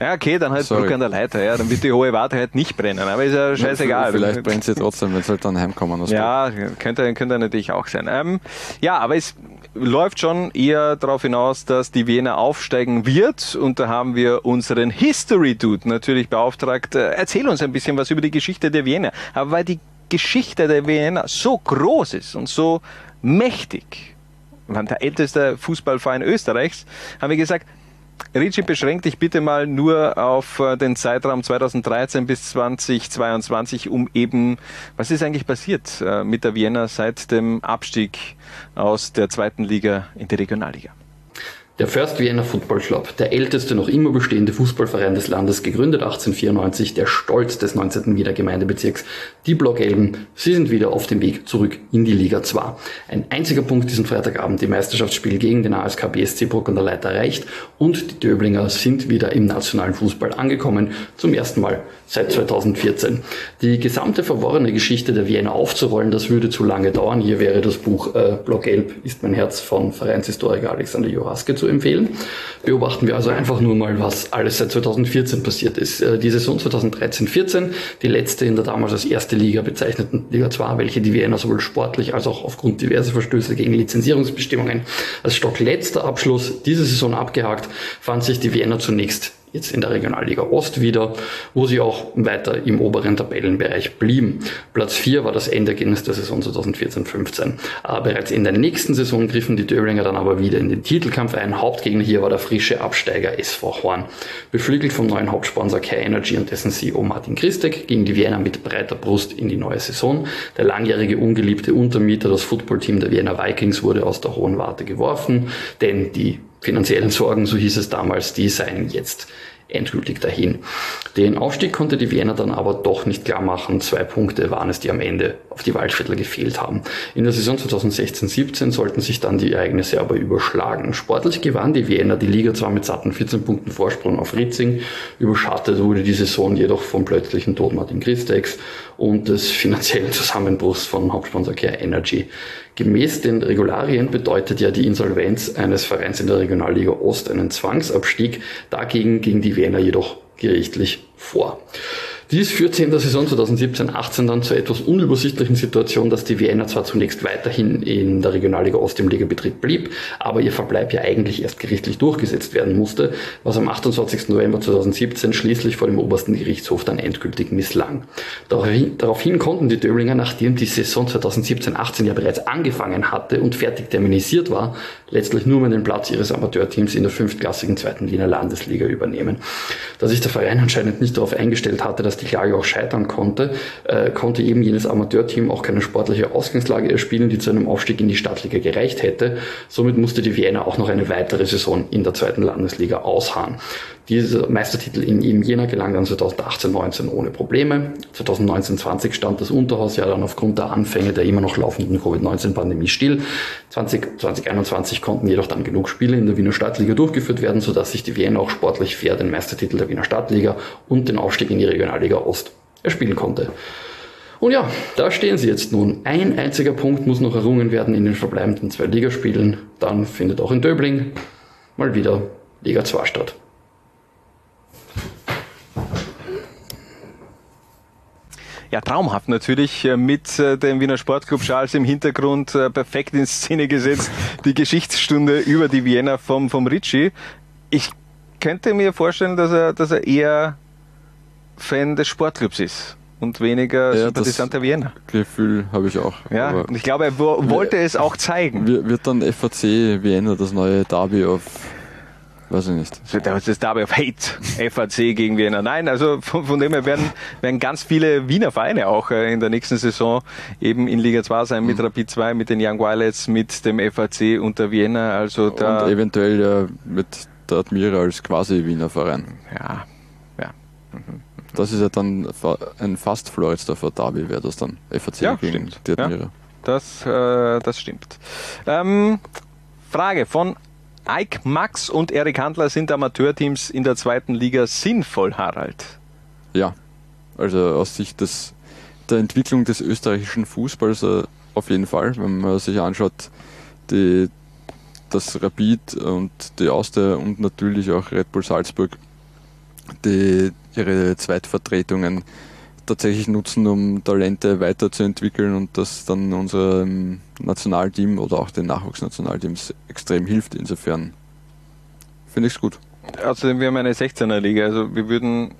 S7: Ja, okay, dann halt Sorry. an der Leiter, ja. Dann wird die hohe Warte halt nicht brennen, aber ist ja scheißegal.
S8: Vielleicht brennt sie trotzdem, wenn sie halt dann heimkommen.
S7: Ja, könnte, könnte natürlich auch sein. Ähm, ja, aber es läuft schon eher darauf hinaus, dass die Wiener aufsteigen wird und da haben wir unseren History Dude natürlich beauftragt. Äh, erzähl uns ein bisschen was über die Geschichte der Wiener. Aber weil die Geschichte der Wiener so groß ist und so mächtig, der älteste Fußballverein Österreichs, haben wir gesagt, Ricci, beschränk dich bitte mal nur auf äh, den Zeitraum 2013 bis 2022, um eben, was ist eigentlich passiert äh, mit der Vienna seit dem Abstieg aus der zweiten Liga in die Regionalliga?
S15: Der First Vienna Football Club, der älteste noch immer bestehende Fußballverein des Landes, gegründet 1894, der Stolz des 19. Wiener Gemeindebezirks, die Blockelben, sie sind wieder auf dem Weg zurück in die Liga 2. Ein einziger Punkt diesen Freitagabend, die Meisterschaftsspiel gegen den ASK BSC Bruck an der Leiter erreicht und die Döblinger sind wieder im nationalen Fußball angekommen, zum ersten Mal seit 2014. Die gesamte verworrene Geschichte der Vienna aufzurollen, das würde zu lange dauern. Hier wäre das Buch äh, Blockelb ist mein Herz von Vereinshistoriker Alexander Johaske zu empfehlen. Beobachten wir also einfach nur mal, was alles seit 2014 passiert ist. Äh, die Saison 2013-14, die letzte in der damals als erste Liga bezeichneten Liga 2, welche die Vienna sowohl sportlich als auch aufgrund diverser Verstöße gegen Lizenzierungsbestimmungen als stockletzter Abschluss dieser Saison abgehakt, fand sich die Vienna zunächst jetzt in der Regionalliga Ost wieder, wo sie auch weiter im oberen Tabellenbereich blieben. Platz 4 war das Endergebnis der Saison 2014-15. Aber bereits in der nächsten Saison griffen die Döblinger dann aber wieder in den Titelkampf ein. Hauptgegner hier war der frische Absteiger SV Horn. Beflügelt vom neuen Hauptsponsor Care Energy und dessen CEO Martin Christek ging die Vienna mit breiter Brust in die neue Saison. Der langjährige ungeliebte Untermieter, das Footballteam der Vienna Vikings, wurde aus der hohen Warte geworfen, denn die finanziellen Sorgen, so hieß es damals, die seien jetzt endgültig dahin. Den Aufstieg konnte die Wiener dann aber doch nicht klar machen. Zwei Punkte waren es, die am Ende auf die Waldviertler gefehlt haben. In der Saison 2016-17 sollten sich dann die Ereignisse aber überschlagen. Sportlich gewann die Wiener die Liga zwar mit satten 14 Punkten Vorsprung auf Ritzing, überschattet wurde die Saison jedoch vom plötzlichen Tod Martin Christex und des finanziellen Zusammenbruchs von Hauptsponsor Care Energy. Gemäß den Regularien bedeutet ja die Insolvenz eines Vereins in der Regionalliga Ost einen Zwangsabstieg. Dagegen ging die Wiener jedoch gerichtlich vor. Dies führte in der Saison 2017-18 dann zur etwas unübersichtlichen Situation, dass die Vienna zwar zunächst weiterhin in der Regionalliga Ost im Ligabetrieb blieb, aber ihr Verbleib ja eigentlich erst gerichtlich durchgesetzt werden musste, was am 28. November 2017 schließlich vor dem obersten Gerichtshof dann endgültig misslang. Daraufhin konnten die Döblinger, nachdem die Saison 2017-18 ja bereits angefangen hatte und fertig terminisiert war, letztlich nur mehr den Platz ihres Amateurteams in der fünftklassigen zweiten Wiener Landesliga übernehmen. Da sich der Verein anscheinend nicht darauf eingestellt hatte, dass die Klage auch scheitern konnte, äh, konnte eben jenes Amateurteam auch keine sportliche Ausgangslage erspielen, die zu einem Aufstieg in die Stadtliga gereicht hätte. Somit musste die Vienna auch noch eine weitere Saison in der zweiten Landesliga ausharren. Dieser Meistertitel in, in Jena gelang dann 2018-19 ohne Probleme. 2019-20 stand das Unterhaus ja dann aufgrund der Anfänge der immer noch laufenden Covid-19-Pandemie still. 20, 2021 konnten jedoch dann genug Spiele in der Wiener Stadtliga durchgeführt werden, sodass sich die Vienna auch sportlich fair den Meistertitel der Wiener Stadtliga und den Aufstieg in die Regionalliga Ost erspielen konnte. Und ja, da stehen sie jetzt nun. Ein einziger Punkt muss noch errungen werden in den verbleibenden zwei Ligaspielen. Dann findet auch in Döbling mal wieder Liga 2 statt.
S7: Ja, traumhaft natürlich äh, mit äh, dem Wiener Sportclub Charles im Hintergrund äh, perfekt in Szene gesetzt. Die Geschichtsstunde über die Vienna vom, vom Ritchie. Ich könnte mir vorstellen, dass er, dass er eher Fan des Sportclubs ist und weniger
S8: Ja,
S7: Sympathisant der Vienna.
S8: Gefühl habe ich auch.
S7: Ja, und ich glaube, er wo- wollte es auch zeigen.
S8: wir- Wird dann FAC Vienna das neue Derby auf, weiß ich nicht.
S7: Das ist Derby of Hate, FAC gegen Vienna. Nein, also von, von dem her werden, werden ganz viele Wiener Vereine auch äh, in der nächsten Saison eben in Liga 2 sein,
S8: Mhm.
S7: mit Rapid 2, mit den Young Violets, mit dem FAC und der Vienna. Also da
S8: Und eventuell ja mit der Admira als quasi Wiener Verein.
S7: Ja, ja.
S8: Das ist ja dann ein fast Floridsdorfer Derby, wäre das dann. FAC
S7: Ja,
S8: gegen
S7: stimmt.
S8: die
S7: Ja.
S8: Admira.
S7: Das, äh, das stimmt. Ähm, Frage von Ike Max und Erik Handler sind Amateurteams in der zweiten Liga sinnvoll, Harald?
S8: Ja, also aus Sicht des, der Entwicklung des österreichischen Fußballs äh, auf jeden Fall. Wenn man sich anschaut, die, das Rapid und die Austria und natürlich auch Red Bull Salzburg, die ihre Zweitvertretungen tatsächlich nutzen, um Talente weiterzuentwickeln und das dann unserem Nationalteam oder auch den Nachwuchsnationalteams extrem hilft. Insofern finde ich es gut.
S7: Außerdem, wir haben eine 16er Liga, also wir würden,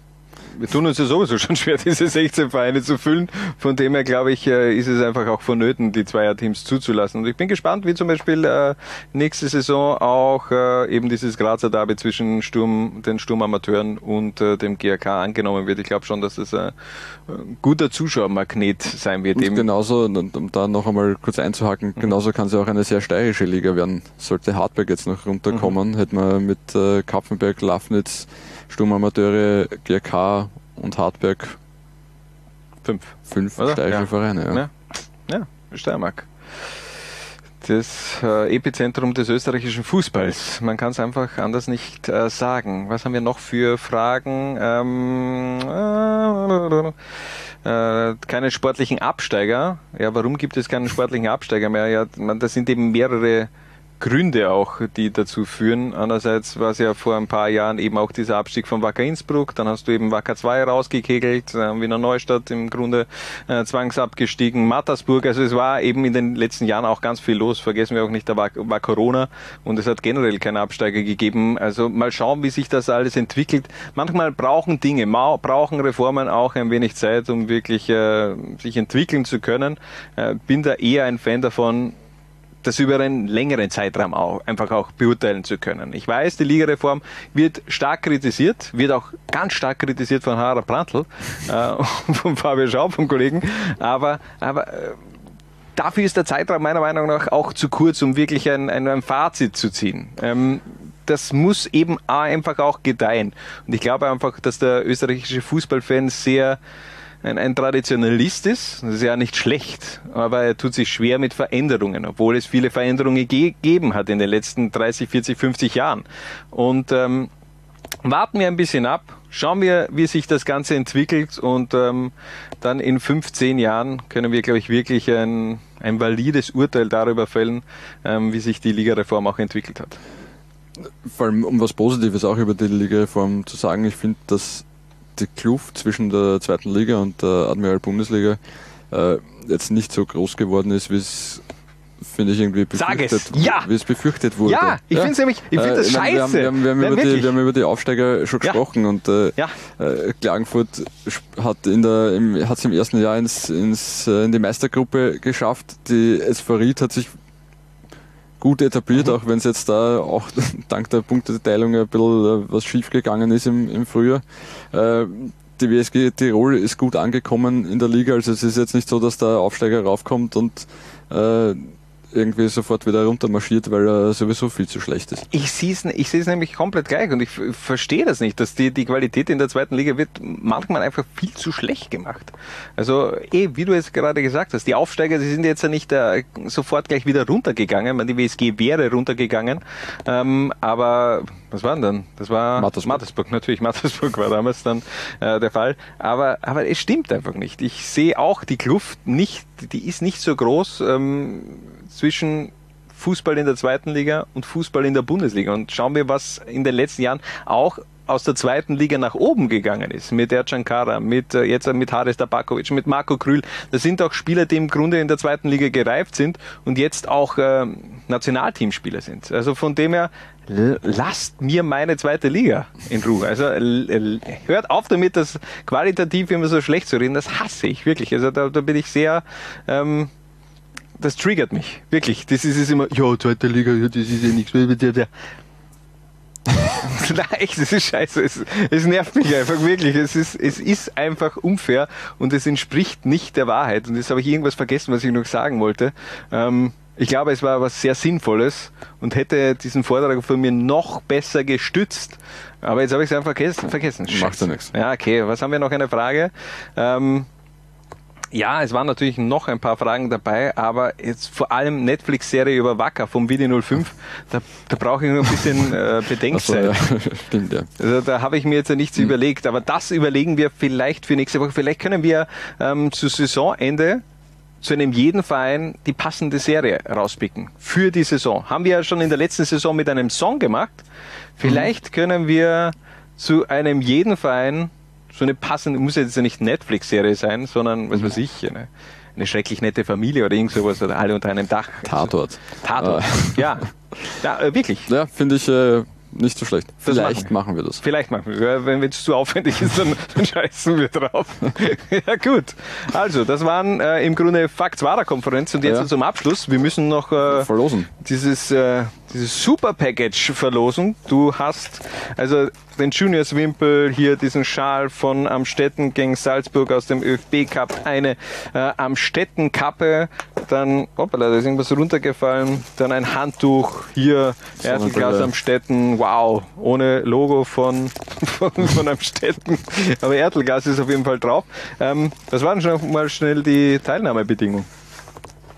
S7: wir tun uns ja sowieso schon schwer, diese 16 Vereine zu füllen. Von dem her, glaube ich, äh, ist es einfach auch vonnöten, die Zweierteams zuzulassen. Und ich bin gespannt, wie zum Beispiel äh, nächste Saison auch äh, eben dieses Grazer Derby zwischen Sturm, den Sturmamateuren und dem GRK angenommen wird. Ich glaube schon, dass es äh, ein guter Zuschauermagnet sein wird.
S8: Und
S7: Eben.
S8: genauso, um da noch einmal kurz einzuhaken, genauso kann es ja auch eine sehr steirische Liga werden. Sollte Hartberg jetzt noch runterkommen, hätte man mit Kapfenberg, Lafnitz, Sturmamateure, GRK und Hartberg
S7: fünf,
S8: fünf
S7: Oder?
S8: steirische
S7: Ja.
S8: Vereine. Ja.
S7: Ja, ja Steiermark. Das äh, Epizentrum des österreichischen Fußballs. Man kann es einfach anders nicht äh, sagen. Was haben wir noch für Fragen? Ähm, äh, keine sportlichen Absteiger. Ja, warum gibt es keinen sportlichen Absteiger mehr? Ja, man, das sind eben mehrere Gründe auch, die dazu führen. Andererseits war es ja vor ein paar Jahren eben auch dieser Abstieg von Wacker Innsbruck. Dann hast du eben Wacker 2 rausgekegelt, äh, Wiener Neustadt im Grunde äh, zwangsabgestiegen, Mattersburg. Also es war eben in den letzten Jahren auch ganz viel los. Vergessen wir auch nicht, da war, war Corona und es hat generell keine Absteiger gegeben. Also mal schauen, wie sich das alles entwickelt. Manchmal brauchen Dinge, brauchen Reformen auch ein wenig Zeit, um wirklich äh, sich entwickeln zu können. Äh, bin da eher ein Fan davon, das über einen längeren Zeitraum auch, einfach auch beurteilen zu können. Ich weiß, die Ligareform wird stark kritisiert, wird auch ganz stark kritisiert von Harald Brandl, äh, von Fabio Schaub, vom Kollegen, aber, aber äh, dafür ist der Zeitraum meiner Meinung nach auch zu kurz, um wirklich ein, ein, ein Fazit zu ziehen. Ähm, das muss eben einfach auch gedeihen. Und ich glaube einfach, dass der österreichische Fußballfan sehr ein, ein Traditionalist ist. Das ist ja nicht schlecht, aber er tut sich schwer mit Veränderungen, obwohl es viele Veränderungen gegeben hat in den letzten 30, 40, 50 Jahren. Und ähm, warten wir ein bisschen ab, schauen wir, wie sich das Ganze entwickelt und ähm, dann in 15 Jahren können wir, glaube ich, wirklich ein, ein valides Urteil darüber fällen, ähm, wie sich die Ligareform auch entwickelt hat.
S8: Vor allem, um was Positives auch über die Ligareform zu sagen, ich finde, dass die Kluft zwischen der zweiten Liga und der Admiral Bundesliga äh, jetzt nicht so groß geworden ist, wie es finde ich irgendwie befürchtet,
S7: ja.
S8: wie es befürchtet wurde.
S7: Ja, ich finde es nämlich, ich finde das äh, scheiße.
S8: Wir haben, wir, haben, wir, haben über die, wir haben über die Aufsteiger schon gesprochen ja. und äh,
S7: ja.
S8: äh, Klagenfurt hat in der, im, hat es im ersten Jahr ins, ins, äh, in die Meistergruppe geschafft. Die Ried hat sich gut etabliert, mhm. auch wenn es jetzt da auch dank der Punkteteilung ein bisschen äh, was schief gegangen ist im, im Frühjahr. Äh, die WSG Tirol ist gut angekommen in der Liga, also es ist jetzt nicht so, dass der Aufsteiger raufkommt und äh, irgendwie sofort wieder runtermarschiert, weil er sowieso viel zu schlecht ist.
S7: Ich sehe es ich seh's nämlich komplett gleich und ich verstehe das nicht, dass die, die Qualität in der zweiten Liga wird manchmal einfach viel zu schlecht gemacht. Also eh, wie du jetzt gerade gesagt hast, die Aufsteiger, die sind jetzt ja nicht äh, sofort gleich wieder runtergegangen, man, die WSG wäre runtergegangen, ähm, aber was war denn dann? Das war
S8: Mattersburg,
S7: Mattersburg natürlich, Mattersburg war damals dann äh, der Fall, aber, aber es stimmt einfach nicht. Ich sehe auch die Kluft nicht, die ist nicht so groß, ähm, zwischen Fußball in der zweiten Liga und Fußball in der Bundesliga. Und schauen wir, was in den letzten Jahren auch aus der zweiten Liga nach oben gegangen ist, mit Ercan Kara, mit, äh, jetzt mit Haris Tabakovic, mit Marco Krül. Das sind auch Spieler, die im Grunde in der zweiten Liga gereift sind und jetzt auch äh, Nationalteamspieler sind. Also von dem her, lasst mir meine zweite Liga in Ruhe. Also hört auf damit, das qualitativ immer so schlecht zu reden. Das hasse ich wirklich. Also da, da bin ich sehr... Ähm, das triggert mich, wirklich. Das ist es immer, ja, zweite Liga, ja, das ist ja nichts. Nein, echt, das ist scheiße. Es, es, nervt mich einfach wirklich. Es ist, es ist einfach unfair und es entspricht nicht der Wahrheit. Und jetzt habe ich irgendwas vergessen, was ich noch sagen wollte. Ähm, ich glaube, es war was sehr Sinnvolles und hätte diesen Vortrag von mir noch besser gestützt. Aber jetzt habe ich es einfach vergessen. vergessen.
S8: Macht ja nichts.
S7: Ja, okay. Was haben wir noch? Eine Frage. Ähm, ja, es waren natürlich noch ein paar Fragen dabei, aber jetzt vor allem Netflix-Serie über Wacker vom Video 05, da, da brauche ich noch ein bisschen äh, Bedenkzeit. So, ja. Stimmt, ja. Also da habe ich mir jetzt ja nichts hm. überlegt, aber das überlegen wir vielleicht für nächste Woche. Vielleicht können wir ähm, zu Saisonende zu einem jeden Verein die passende Serie rauspicken für die Saison. Haben wir ja schon in der letzten Saison mit einem Song gemacht. Vielleicht mhm. können wir zu einem jeden Verein so eine passende, muss jetzt ja nicht Netflix-Serie sein, sondern, was weiß ich, eine, eine schrecklich nette Familie oder irgend sowas oder alle unter einem Dach.
S8: Tatort.
S7: Tatort, ah. ja. Ja, äh, wirklich.
S8: Ja, finde ich äh, nicht so schlecht. Vielleicht machen wir. machen wir. das.
S7: Vielleicht machen wir. Wenn es zu aufwendig ist, dann, dann scheißen wir drauf. ja, gut. Also, das waren äh, im Grunde Facts-Wara-Konferenz und jetzt ja. zum Abschluss. Wir müssen noch äh,
S8: verlosen.
S7: Dieses, äh, dieses Super-Package verlosen. Du hast also den Juniors-Wimpel, hier diesen Schal von Amstetten gegen Salzburg aus dem ÖFB Cup, eine äh, Amstetten-Kappe, dann, hoppala, da ist irgendwas runtergefallen, dann ein Handtuch, hier Erdelglas Amstetten, wow, ohne Logo von, von, von Amstetten, aber Erdelgas ist auf jeden Fall drauf. Ähm, was waren schon mal schnell die Teilnahmebedingungen?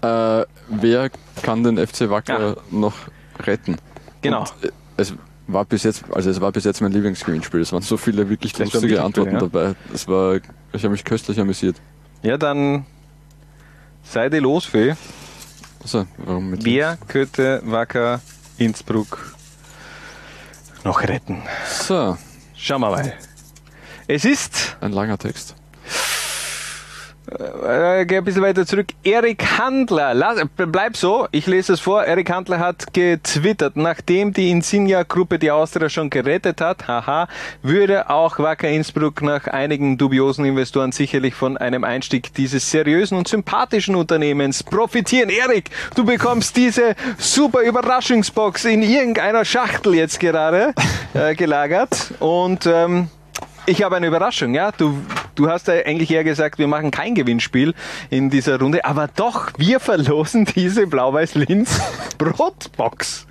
S8: Äh, wer kann den FC Wacker ja. noch retten.
S7: Genau. Und
S8: äh, es war bis jetzt, also es war bis jetzt mein Lieblingsgewinnspiel. Es waren so viele wirklich das lustige Antworten ja. dabei. Es war, ich habe mich köstlich amüsiert.
S7: Ja, dann sei die los, Fee.
S8: Also, warum mit
S7: Wer könnte Wacker Innsbruck noch retten.
S8: So.
S7: Schauen wir mal. Es ist.
S8: Ein langer Text.
S7: Äh, geh ein bisschen weiter zurück. Erik Handler, lass, bleib so, ich lese es vor. Erik Handler hat getwittert, nachdem die Insignia-Gruppe die Austria schon gerettet hat, haha, würde auch Wacker Innsbruck nach einigen dubiosen Investoren sicherlich von einem Einstieg dieses seriösen und sympathischen Unternehmens profitieren. Erik, du bekommst diese super Überraschungsbox in irgendeiner Schachtel jetzt gerade äh, gelagert und ähm, ich habe eine Überraschung, ja. Du, du hast ja eigentlich eher gesagt, wir machen kein Gewinnspiel in dieser Runde, aber doch, wir verlosen diese Blau-Weiß-Linz Brotbox.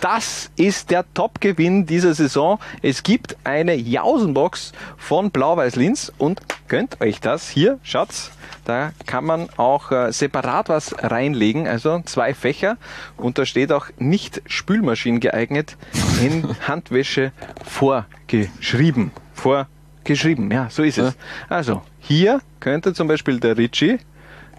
S7: Das ist der Top-Gewinn dieser Saison. Es gibt eine Jausenbox von Blau-Weiß-Linz und könnt euch das hier, Schatz, da kann man auch äh, separat was reinlegen, also zwei Fächer und da steht auch nicht Spülmaschinen geeignet in Handwäsche vorgeschrieben. Vorgeschrieben, ja, so ist es. Also, hier könnte zum Beispiel der Ritchie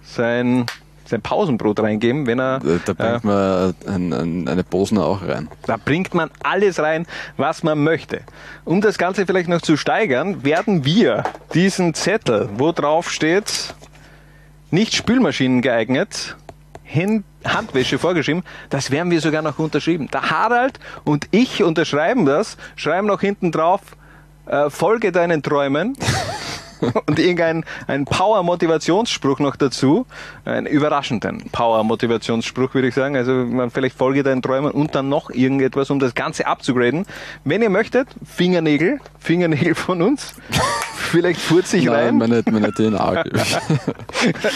S7: sein, sein Pausenbrot reingeben, wenn er.
S8: Da bringt man ein, ein, eine Bosner auch rein.
S7: Da bringt man alles rein, was man möchte. Um das Ganze vielleicht noch zu steigern, werden wir diesen Zettel, wo drauf steht, nicht Spülmaschinen geeignet, Hand Handwäsche vorgeschrieben, das werden wir sogar noch unterschrieben. Der Harald und ich unterschreiben das, schreiben noch hinten drauf, äh, folge deinen Träumen. und irgendein ein Power-Motivationsspruch noch dazu. Einen überraschenden Power-Motivationsspruch, würde ich sagen. Also man vielleicht folge deinen Träumen und dann noch irgendetwas, um das Ganze abzugraden. Wenn ihr möchtet, Fingernägel, Fingernägel von uns. Vielleicht furze ich rein.
S8: Nein, meine, meine DNA gebe ich,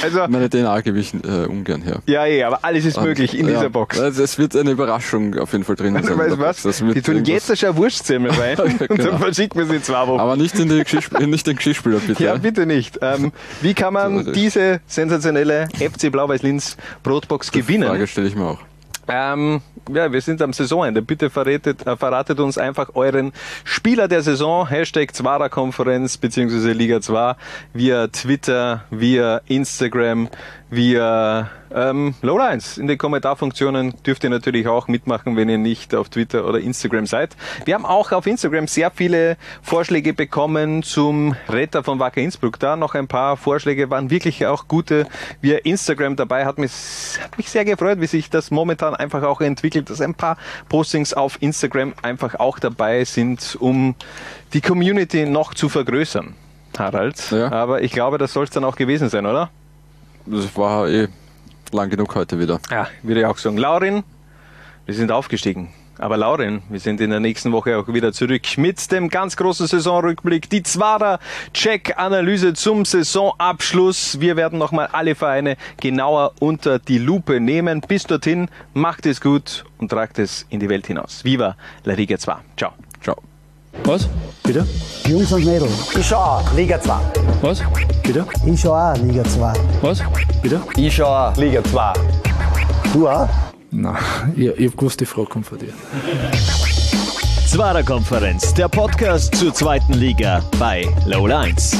S7: also,
S8: meine DNA gebe ich äh, ungern her.
S7: Ja, ja, aber alles ist
S8: Und,
S7: möglich in
S8: ja,
S7: dieser Box.
S8: Also es wird eine Überraschung auf jeden Fall drinnen sein.
S7: Weißt
S8: in
S7: du was?
S8: Das
S7: Die tun jetzt schon Wurstsemmel rein und
S8: Genau.
S7: dann verschicken wir sie in zwei Wochen.
S8: Aber nicht in, die Geschirrspül nicht den Geschirrspüler, bitte.
S7: Ja, bitte nicht. Ähm, wie kann man diese sensationelle FC Blau-Weiß-Linz Brotbox gewinnen?
S8: Frage stelle ich mir auch.
S7: Ähm, ja, wir sind am Saisonende. Bitte verratet, äh, verratet uns einfach euren Spieler der Saison, Hashtag Zwara-Konferenz beziehungsweise Liga 2, via Twitter, via Instagram, via ähm, Lowlines. In den Kommentarfunktionen dürft ihr natürlich auch mitmachen, wenn ihr nicht auf Twitter oder Instagram seid. Wir haben auch auf Instagram sehr viele Vorschläge bekommen zum Retter von Wacker Innsbruck. Da noch ein paar Vorschläge waren wirklich auch gute via Instagram dabei. Hat mich, hat mich sehr gefreut, wie sich das momentan einfach auch entwickelt, dass ein paar Postings auf Instagram einfach auch dabei sind, um die Community noch zu vergrößern. Harald. Aber ich glaube, das soll es dann auch gewesen sein, oder?
S8: Das war eh lang genug heute wieder.
S7: Ja, würde ich auch sagen. Laurin, wir sind aufgestiegen. Aber Laurin, wir sind in der nächsten Woche auch wieder zurück mit dem ganz großen Saisonrückblick. Die Zwarer Check-Analyse zum Saisonabschluss. Wir werden nochmal alle Vereine genauer unter die Lupe nehmen. Bis dorthin, macht es gut und tragt es in die Welt hinaus. Viva La Liga 2.
S8: Ciao.
S2: Was? Bitte?
S12: Jungs und Mädels. Ich schau auch, Liga 2.
S2: Was? Bitte?
S12: Ich schau auch, Liga 2.
S2: Was? Bitte?
S12: Ich schau auch, Liga 2. Du auch?
S2: Nein, ich, ich hab gewusst, die Frage kommt von dir.
S14: Zwarer Konferenz, der Podcast zur zweiten Liga bei Low Lines.